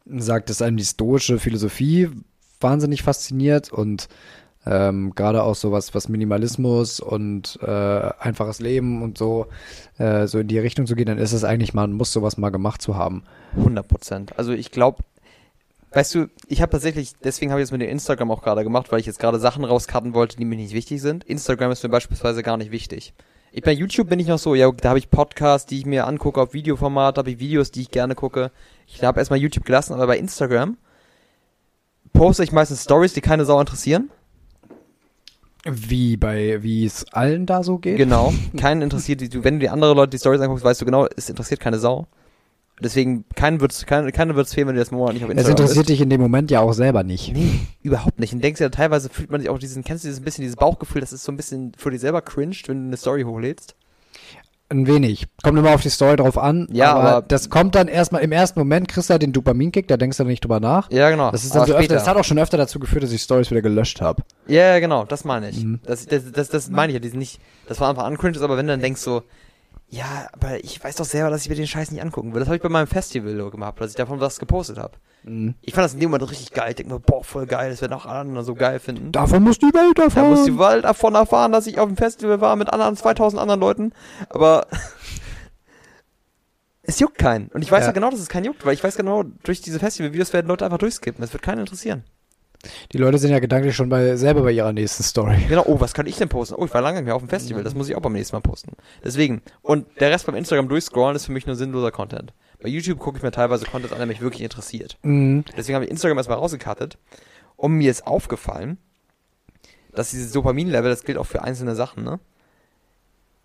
sagt, dass einem die stoische Philosophie wahnsinnig fasziniert und ähm, gerade auch sowas, was Minimalismus und äh, einfaches Leben und so, äh, so in die Richtung zu gehen, dann ist es eigentlich, man muss sowas mal gemacht zu haben. 100 Prozent. Also ich glaube, weißt du, ich habe tatsächlich, deswegen habe ich es mit dem Instagram auch gerade gemacht, weil ich jetzt gerade Sachen rauskarten wollte, die mir nicht wichtig sind. Instagram ist mir beispielsweise gar nicht wichtig. Ich, bei YouTube bin ich noch so, ja, da habe ich Podcasts, die ich mir angucke auf Videoformat, habe ich Videos, die ich gerne gucke. Ich habe erstmal YouTube gelassen, aber bei Instagram poste ich meistens Stories, die keine Sau interessieren. Wie bei, wie es allen da so geht? Genau. Keinen interessiert, die, wenn du die anderen Leute die Stories anguckst, weißt du genau, es interessiert keine Sau. Deswegen, keinen wird's, keinen, keinen wird's fehlen, wenn du das Monat nicht auf Instagram Es interessiert bist. dich in dem Moment ja auch selber nicht. Nee, überhaupt nicht. Und denkst ja, teilweise fühlt man sich auch diesen, kennst du dieses bisschen, dieses Bauchgefühl, das ist so ein bisschen für dich selber cringed, wenn du eine Story hochlädst? Ein wenig. Kommt immer auf die Story drauf an. Ja, aber, aber das kommt dann erstmal im ersten Moment, kriegst du halt den Dopaminkick, da denkst du nicht drüber nach. Ja, genau. Das ist dann so öfter, das hat auch schon öfter dazu geführt, dass ich Stories wieder gelöscht habe. Ja, genau, das meine ich. Mhm. Das, das, das, das meine ich ja, die sind nicht, das war einfach an cringe, aber wenn du dann denkst so, ja, aber ich weiß doch selber, dass ich mir den Scheiß nicht angucken will. Das habe ich bei meinem Festival gemacht, dass ich davon was gepostet habe. Mhm. Ich fand das in dem Moment richtig geil. Ich denke mir, boah, voll geil, das werden auch alle anderen so geil finden. Davon muss die Welt erfahren. Da muss die Welt davon erfahren, dass ich auf dem Festival war mit anderen 2000 anderen Leuten. Aber Es juckt keinen. Und ich weiß ja. Ja. genau, dass es keinen juckt, weil ich weiß genau, durch diese Festival-Videos werden Leute einfach durchskippen. Das wird keinen interessieren. Die Leute sind ja gedanklich schon bei, selber bei ihrer nächsten Story. Genau, oh, was kann ich denn posten? Oh, ich war lange nicht mehr auf dem Festival, das muss ich auch beim nächsten Mal posten. Deswegen, und der Rest beim Instagram durchscrollen ist für mich nur sinnloser Content. Bei YouTube gucke ich mir teilweise Content an, der mich wirklich interessiert. Mhm. Deswegen habe ich Instagram erstmal rausgekattet. Und mir ist aufgefallen, dass dieses Dopamin-Level, das gilt auch für einzelne Sachen, ne?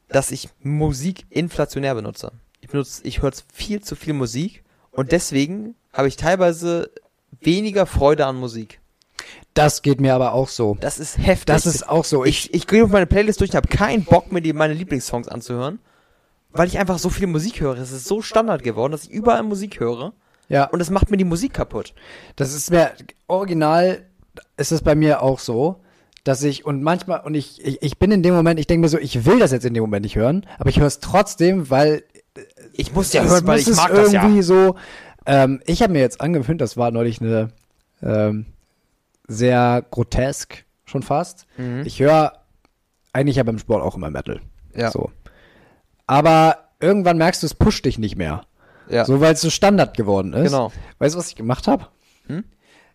Dass ich Musik inflationär benutze. Ich benutze, ich höre viel zu viel Musik und deswegen habe ich teilweise weniger Freude an Musik. Das geht mir aber auch so. Das ist heftig. Das ist auch so. Ich, ich, ich gehe auf meine Playlist durch und habe keinen Bock, mir die, meine Lieblingssongs anzuhören, weil ich einfach so viel Musik höre. Es ist so Standard geworden, dass ich überall Musik höre ja, und das macht mir die Musik kaputt. das ist mir, original ist es bei mir auch so, dass ich, und manchmal, und ich, ich, ich bin in dem Moment, ich denke mir so, ich will das jetzt in dem Moment nicht hören, aber ich höre es trotzdem, weil Ich muss ja hören, weil ich es mag das ja. irgendwie so. Ähm, ich habe mir jetzt angewöhnt, das war neulich eine ähm, sehr grotesk schon fast. Mhm. Ich höre eigentlich ja beim Sport auch immer Metal. Ja. So. Aber irgendwann merkst du, es pusht dich nicht mehr. Ja. So, weil es so Standard geworden ist. Genau. Weißt du, was ich gemacht habe? Hm?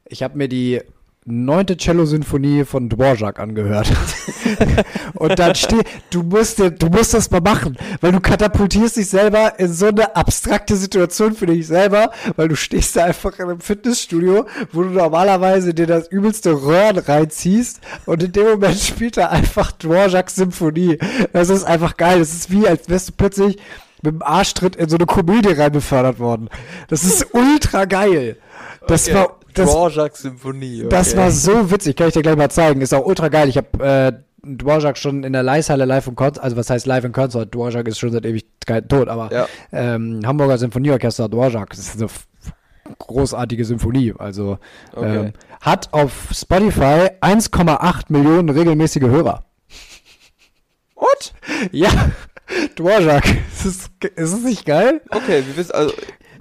Ich habe mir die neunte Cello-Sinfonie von Dvorak angehört. und dann steht, du musst dir, du musst das mal machen, weil du katapultierst dich selber in so eine abstrakte Situation für dich selber, weil du stehst da einfach in einem Fitnessstudio, wo du normalerweise dir das übelste Röhren reinziehst und in dem Moment spielt er einfach Dvoraks Symphonie. Das ist einfach geil. Das ist wie, als wärst du plötzlich mit dem Arschtritt in so eine Komödie rein befördert worden. Das ist ultra geil. Das Okay. war, das, Dvorak Symphonie. Okay. das war so witzig, kann ich dir gleich mal zeigen. Ist auch ultra geil. Ich habe äh, Dvorak schon in der Leishalle live im Konzert, also was heißt live im Konzert? Dvorak ist schon seit Ewigkeit tot, aber Ja. ähm, Hamburger Sinfonieorchester Dvorak, das ist eine großartige Symphonie. Also Okay. ähm, hat auf Spotify 1,8 Millionen regelmäßige Hörer. What? Ja, Dvorak. Ist es, ist es nicht geil? Okay, wir wissen, also,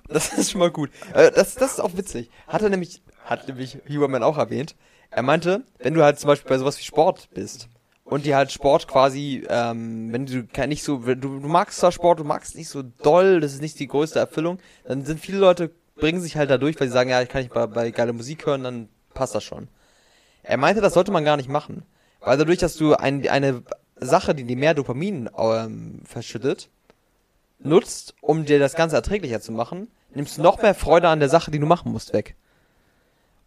das ist schon mal gut. Äh, das, das ist auch witzig. Hat er nämlich, hat nämlich Huberman auch erwähnt. Er meinte, wenn du halt zum Beispiel bei sowas wie Sport bist und dir halt Sport quasi, ähm, wenn du nicht so, du, du magst zwar Sport, du magst nicht so doll, das ist nicht die größte Erfüllung, dann sind viele Leute, bringen sich halt da durch, weil sie sagen, ja, ich kann nicht bei, bei geile Musik hören, dann passt das schon. Er meinte, das sollte man gar nicht machen. Weil dadurch, dass du ein, eine Sache, die dir mehr Dopamin ähm, verschüttet, nutzt, um dir das Ganze erträglicher zu machen, nimmst du noch mehr Freude an der Sache, die du machen musst, weg.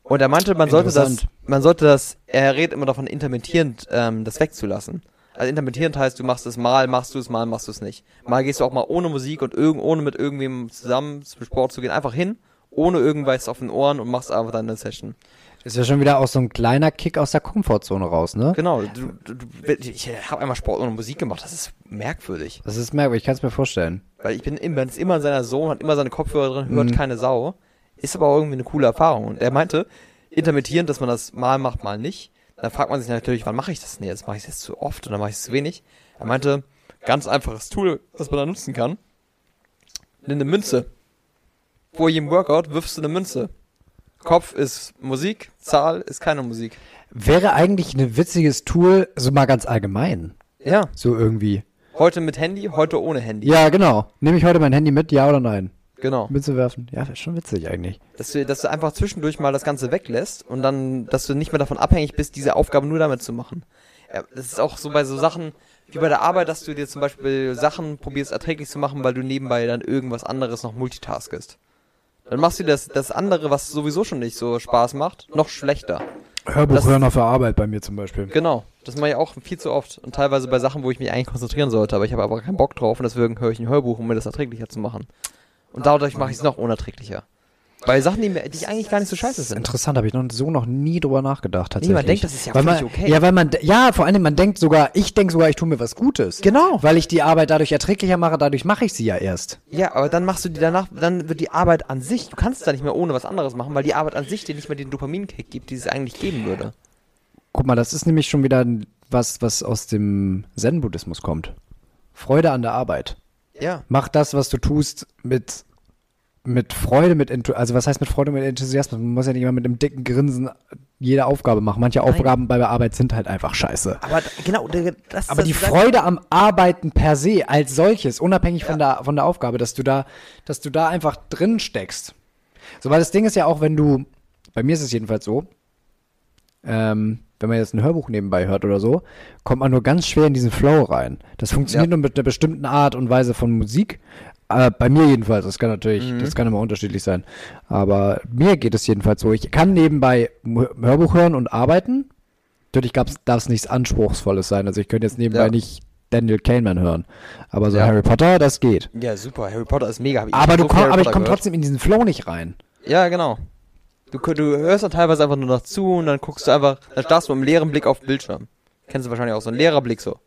Und er meinte, man sollte das, man sollte das, er redet immer davon, intermittierend ähm, das wegzulassen. Also intermittierend heißt, du machst es mal, machst du es mal, machst du es nicht. Mal gehst du auch mal ohne Musik und irgend, ohne mit irgendwem zusammen zum Sport zu gehen, einfach hin, ohne irgendwas auf den Ohren und machst einfach deine Session. Ist ja schon wieder auch so ein kleiner Kick aus der Komfortzone raus, ne? Genau, du, du, ich habe einmal Sport ohne Musik gemacht, das ist merkwürdig. Das ist merkwürdig, ich kann es mir vorstellen. Weil ich bin immer, ist immer in seiner Zone, hat immer seine Kopfhörer drin, hört Mhm. keine Sau. Ist aber auch irgendwie eine coole Erfahrung. Und er meinte, intermittierend, dass man das mal macht, mal nicht. Dann fragt man sich natürlich, wann mache ich das denn jetzt? Mache ich es jetzt zu oft oder mache ich es zu wenig? Er meinte, ganz einfaches Tool, was man da nutzen kann. Nimm eine Münze. Vor jedem Workout wirfst du eine Münze. Kopf ist Musik, Zahl ist keine Musik. Wäre eigentlich ein witziges Tool, so mal ganz allgemein. Ja. So irgendwie. Heute mit Handy, heute ohne Handy. Ja, genau. Nehme ich heute mein Handy mit, ja oder nein? Genau. Mitzuwerfen? Ja, wäre schon witzig eigentlich. Dass du, dass du einfach zwischendurch mal das Ganze weglässt und dann, dass du nicht mehr davon abhängig bist, diese Aufgabe nur damit zu machen. Ja, das ist auch so bei so Sachen wie bei der Arbeit, dass du dir zum Beispiel Sachen probierst erträglich zu machen, weil du nebenbei dann irgendwas anderes noch multitaskest. Dann machst du das, das andere, was sowieso schon nicht so Spaß macht, noch schlechter. Hörbuch Das- hören auf der Arbeit bei mir zum Beispiel. Genau. Das mache ich auch viel zu oft. Und teilweise bei Sachen, wo ich mich eigentlich konzentrieren sollte, aber ich habe aber keinen Bock drauf und deswegen höre ich ein Hörbuch, um mir das erträglicher zu machen. Und dadurch mache ich es noch unerträglicher. Bei Sachen, die, mir, die eigentlich gar nicht so scheiße sind. interessant, habe ich noch so noch nie drüber nachgedacht. Nee, Tatsächlich. man denkt, das ist ja weil man, völlig okay. Ja, weil man, ja, vor allem, man denkt sogar, ich denke sogar, ich tue mir was Gutes. Genau. Weil ich die Arbeit dadurch erträglicher mache, dadurch mache ich sie ja erst. Ja, aber dann machst du die danach, dann wird die Arbeit an sich, du kannst da nicht mehr ohne was anderes machen, weil die Arbeit an sich dir nicht mehr den Dopaminkick gibt, die es eigentlich geben würde. Guck mal, das ist nämlich schon wieder was, was aus dem Zen-Buddhismus kommt. Freude an der Arbeit. Ja. Mach das, was du tust, mit mit Freude, mit Enthu also was heißt mit Freude, mit Enthusiasmus? Man muss ja nicht immer mit einem dicken Grinsen jede Aufgabe machen. Manche Nein. Aufgaben bei der Arbeit sind halt einfach scheiße. Aber genau, das Aber das die Freude am Arbeiten per se als solches, unabhängig ja. von der von der Aufgabe, dass du da, dass du da einfach drin steckst. So, weil das Ding ist ja auch, wenn du, bei mir ist es jedenfalls so, ähm, wenn man jetzt ein Hörbuch nebenbei hört oder so, kommt man nur ganz schwer in diesen Flow rein. Das funktioniert ja. nur mit einer bestimmten Art und Weise von Musik. Äh, bei mir jedenfalls, das kann natürlich, mhm. das kann immer unterschiedlich sein. Aber mir geht es jedenfalls so. Ich kann nebenbei Hörbuch hören und arbeiten. Natürlich darf es nichts Anspruchsvolles sein. Also ich könnte jetzt nebenbei ja. nicht Daniel Kahneman hören. Aber so ja. Harry Potter, das geht. Ja, super. Harry Potter ist mega. aber du komm, aber ich komme trotzdem in diesen Flow nicht rein. Ja, genau. Du, du hörst dann teilweise einfach nur noch zu und dann guckst du einfach, dann starrst du mit einem leeren Blick auf den Bildschirm. Kennst du wahrscheinlich auch so, ein leerer Blick so.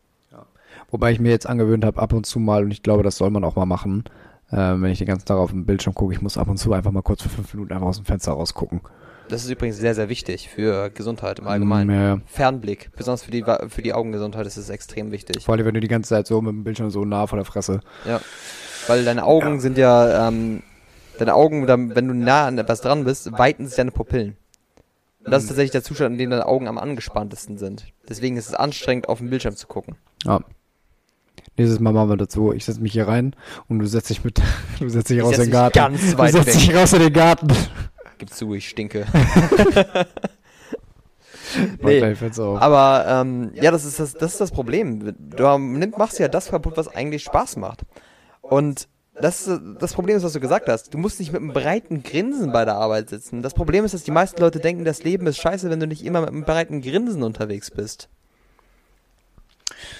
Ja. Wobei ich mir jetzt angewöhnt habe, ab und zu mal, und ich glaube, das soll man auch mal machen, äh, wenn ich den ganzen Tag auf den Bildschirm gucke, ich muss ab und zu einfach mal kurz für fünf Minuten einfach aus dem Fenster rausgucken. Das ist übrigens sehr, sehr wichtig für Gesundheit im Allgemeinen. Mm, ja. Fernblick, besonders für die, für die Augengesundheit ist es extrem wichtig. Vor allem, wenn du die ganze Zeit so mit dem Bildschirm so nah vor der Fresse. Ja. Weil deine Augen ja. sind ja, ähm, deine Augen, wenn du nah an etwas dran bist, weiten sich deine Pupillen. Und das ist tatsächlich der Zustand, in dem deine Augen am angespanntesten sind. Deswegen ist es anstrengend, auf den Bildschirm zu gucken. Ja. Nächstes Mal machen wir dazu. Ich setze mich hier rein und du setzt dich mit, du setzt dich raus in den Garten. Ganz weit du setzt dich raus in den Garten. Gib zu, ich stinke. nee, aber ähm, ja, das ist das, das ist das Problem. Du machst ja das kaputt, was eigentlich Spaß macht. Und das, das Problem ist, was du gesagt hast. Du musst nicht mit einem breiten Grinsen bei der Arbeit sitzen. Das Problem ist, dass die meisten Leute denken, das Leben ist scheiße, wenn du nicht immer mit einem breiten Grinsen unterwegs bist.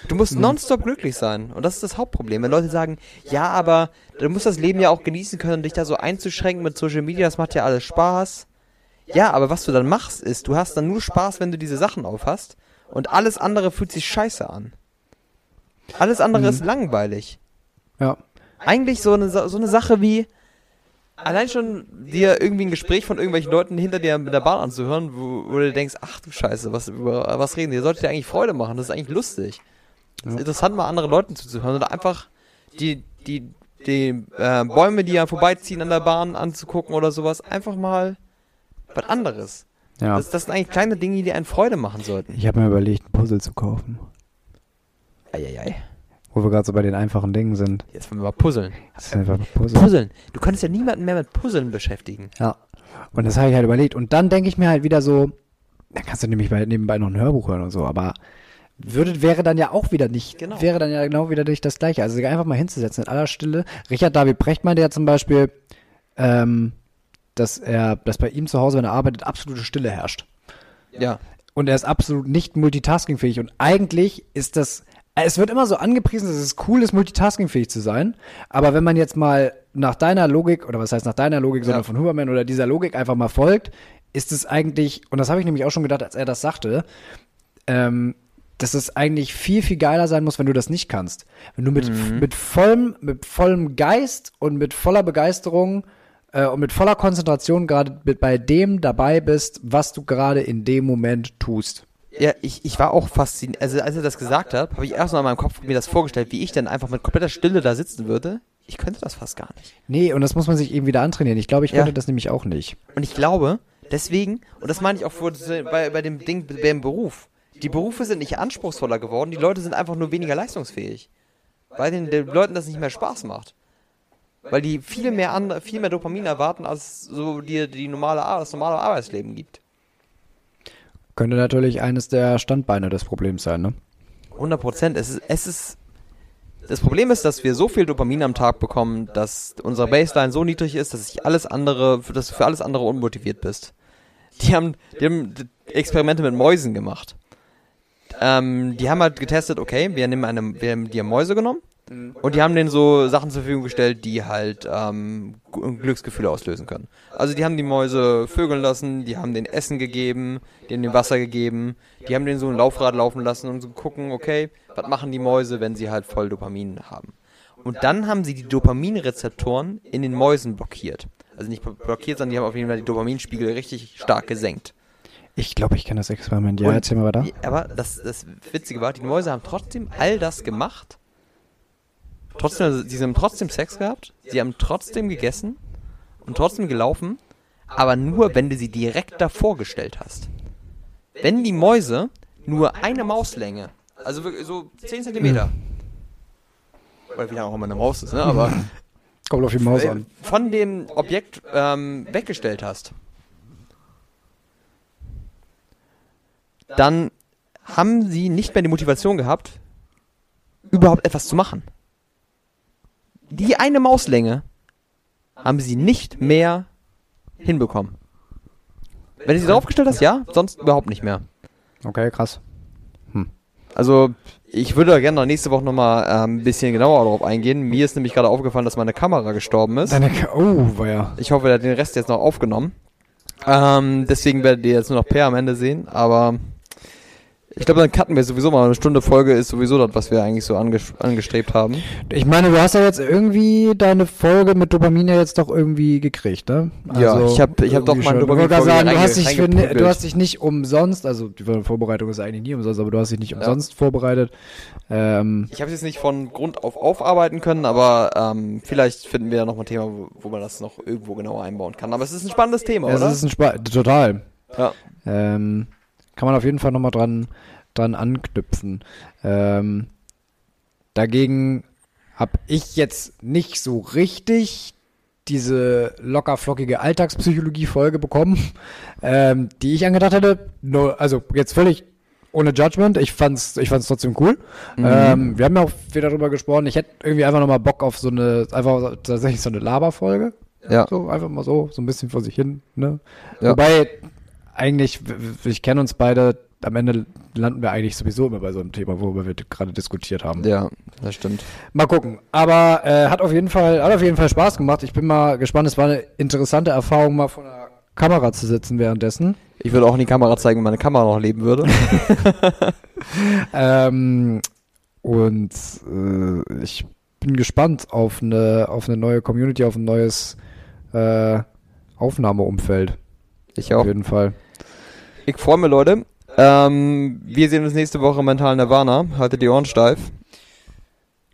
Du musst mhm. nonstop glücklich sein. Und das ist das Hauptproblem. Wenn Leute sagen, ja, aber du musst das Leben ja auch genießen können, dich da so einzuschränken mit Social Media, das macht ja alles Spaß. Ja, aber was du dann machst, ist, du hast dann nur Spaß, wenn du diese Sachen aufhast. Und alles andere fühlt sich scheiße an. Alles andere mhm. ist langweilig. Ja eigentlich so eine, so eine Sache wie, allein schon dir irgendwie ein Gespräch von irgendwelchen Leuten hinter dir mit der Bahn anzuhören, wo, wo du denkst, ach du Scheiße, was, über was reden die? Ihr solltet dir eigentlich Freude machen, das ist eigentlich lustig. Es ist interessant, mal anderen Leuten zuzuhören oder einfach die, die, die äh, Bäume, die ja vorbeiziehen an der Bahn anzugucken oder sowas, einfach mal was anderes. Ja. Das, das sind eigentlich kleine Dinge, die einen Freude machen sollten. Ich habe mir überlegt, ein Puzzle zu kaufen. Eieiei. Wo wir gerade so bei den einfachen Dingen sind. Jetzt wollen wir mal puzzeln. Das ist einfach puzzeln. Puzzeln. Du könntest ja niemanden mehr mit Puzzeln beschäftigen. Ja. Und das habe ich halt überlegt. Und dann denke ich mir halt wieder so, dann kannst du nämlich bei, nebenbei noch ein Hörbuch hören und so, aber würde, wäre dann ja auch wieder nicht, genau. wäre dann ja genau wieder nicht das Gleiche. Also sich einfach mal hinzusetzen in aller Stille. Richard David Brecht meinte ja zum Beispiel, ähm, dass er, dass bei ihm zu Hause, wenn er arbeitet, absolute Stille herrscht. Ja. Und er ist absolut nicht multitaskingfähig. Und eigentlich ist das es wird immer so angepriesen, dass es cool ist, multitaskingfähig zu sein. Aber wenn man jetzt mal nach deiner Logik, oder was heißt nach deiner Logik, ja. sondern von Huberman oder dieser Logik einfach mal folgt, ist es eigentlich, und das habe ich nämlich auch schon gedacht, als er das sagte, ähm, dass es eigentlich viel, viel geiler sein muss, wenn du das nicht kannst. Wenn du mit, mhm. mit, vollem, mit vollem Geist und mit voller Begeisterung äh, und mit voller Konzentration gerade bei dem dabei bist, was du gerade in dem Moment tust. Ja, ich, ich war auch fasziniert. Also, als er das gesagt hat, habe ich erstmal in meinem Kopf mir das vorgestellt, wie ich denn einfach mit kompletter Stille da sitzen würde. Ich könnte das fast gar nicht. Nee, und das muss man sich eben wieder antrainieren. Ich glaube, ich könnte ja. das nämlich auch nicht. Und ich glaube, deswegen, und das meine ich auch vor, bei, bei dem Ding beim Beruf, die Berufe sind nicht anspruchsvoller geworden, die Leute sind einfach nur weniger leistungsfähig. Weil den, den Leuten das nicht mehr Spaß macht. Weil die viel mehr, an, viel mehr Dopamin erwarten, als so die, die normale, das normale Arbeitsleben gibt. Könnte natürlich eines der Standbeine des Problems sein, ne? 100 Prozent. Es ist, es ist, das Problem ist, dass wir so viel Dopamin am Tag bekommen, dass unsere Baseline so niedrig ist, dass ich alles andere, dass du für alles andere unmotiviert bist. Die haben, die haben Experimente mit Mäusen gemacht. Ähm, die haben halt getestet, okay, wir nehmen eine, wir haben, die haben Mäuse genommen und die haben denen so Sachen zur Verfügung gestellt, die halt ähm, Glücksgefühle auslösen können. Also die haben die Mäuse vögeln lassen, die haben denen Essen gegeben, die haben denen Wasser gegeben, die haben denen so ein Laufrad laufen lassen und so gucken, okay, was machen die Mäuse, wenn sie halt voll Dopamin haben. Und dann haben sie die Dopaminrezeptoren in den Mäusen blockiert. Also nicht blockiert, sondern die haben auf jeden Fall die Dopaminspiegel richtig stark gesenkt. Ich glaube, ich kenne das Experiment. Ja, und, erzähl mal weiter. Aber das, das Witzige war, die Mäuse haben trotzdem all das gemacht Trotzdem, sie haben trotzdem Sex gehabt, sie haben trotzdem gegessen und trotzdem gelaufen, aber nur, wenn du sie direkt davor gestellt hast. Wenn die Mäuse nur eine Mauslänge, also wirklich so 10 Zentimeter, oder wie lange auch immer eine Maus ist, ne? aber Kommt auf die Maus an. von dem Objekt ähm, weggestellt hast, dann haben sie nicht mehr die Motivation gehabt, überhaupt etwas zu machen. Die eine Mauslänge haben sie nicht mehr hinbekommen. Wenn du sie draufgestellt hast, ja, sonst überhaupt nicht mehr. Okay, krass. Also, ich würde da gerne noch nächste Woche nochmal ähm, ein bisschen genauer darauf eingehen. Mir ist nämlich gerade aufgefallen, dass meine Kamera gestorben ist. Deine Ka oh, war ja. Ich hoffe, er hat den Rest jetzt noch aufgenommen. Ähm, deswegen werdet ihr jetzt nur noch Per am Ende sehen, aber ich glaube, dann cutten wir sowieso mal. Eine Stunde Folge ist sowieso das, was wir eigentlich so anges angestrebt haben. Ich meine, du hast ja jetzt irgendwie deine Folge mit Dopamin ja jetzt doch irgendwie gekriegt, ne? Ja, ich hab- ich hab doch mal. Dopamin gerade sagen, du hast, dich für, du hast dich nicht umsonst, also die Vorbereitung ist eigentlich nie umsonst, aber du hast dich nicht umsonst vorbereitet. Ähm, Ich habe es jetzt nicht von Grund auf aufarbeiten können, aber ähm, vielleicht finden wir da noch mal ein Thema, wo, wo man das noch irgendwo genauer einbauen kann. Aber es ist ein spannendes Thema, es oder? ist ein Spa total. ja. Ähm, kann man auf jeden Fall nochmal dran, dran anknüpfen. Ähm, dagegen habe ich jetzt nicht so richtig diese locker flockige Alltagspsychologie-Folge bekommen, ähm, die ich angedacht hätte. Nur, also jetzt völlig ohne Judgment. Ich fand's, ich fand's trotzdem cool. Mhm. Ähm, wir haben ja auch wieder darüber gesprochen. Ich hätte irgendwie einfach nochmal Bock auf so eine, einfach tatsächlich so eine Laberfolge. Ja. So, einfach mal so, so ein bisschen vor sich hin, ne? Ja. Wobei, eigentlich, ich kenne uns beide, am Ende landen wir eigentlich sowieso immer bei so einem Thema, worüber wir gerade diskutiert haben. ja, das stimmt. Mal gucken. Aber äh, hat auf jeden Fall, hat auf jeden Fall Spaß gemacht. Ich bin mal gespannt. Es war eine interessante Erfahrung, mal vor der Kamera zu sitzen währenddessen. Ich würde auch in die Kamera zeigen, wenn meine Kamera noch leben würde. Ähm, und äh, ich bin gespannt auf eine, auf eine neue Community, auf ein neues äh, Aufnahmeumfeld. Ich Auf auch. jeden Fall. Ich freue mich, Leute. Ähm, wir sehen uns nächste Woche Mental Nirvana. Haltet die Ohren steif.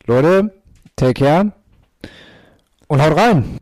Leute, take care und haut rein.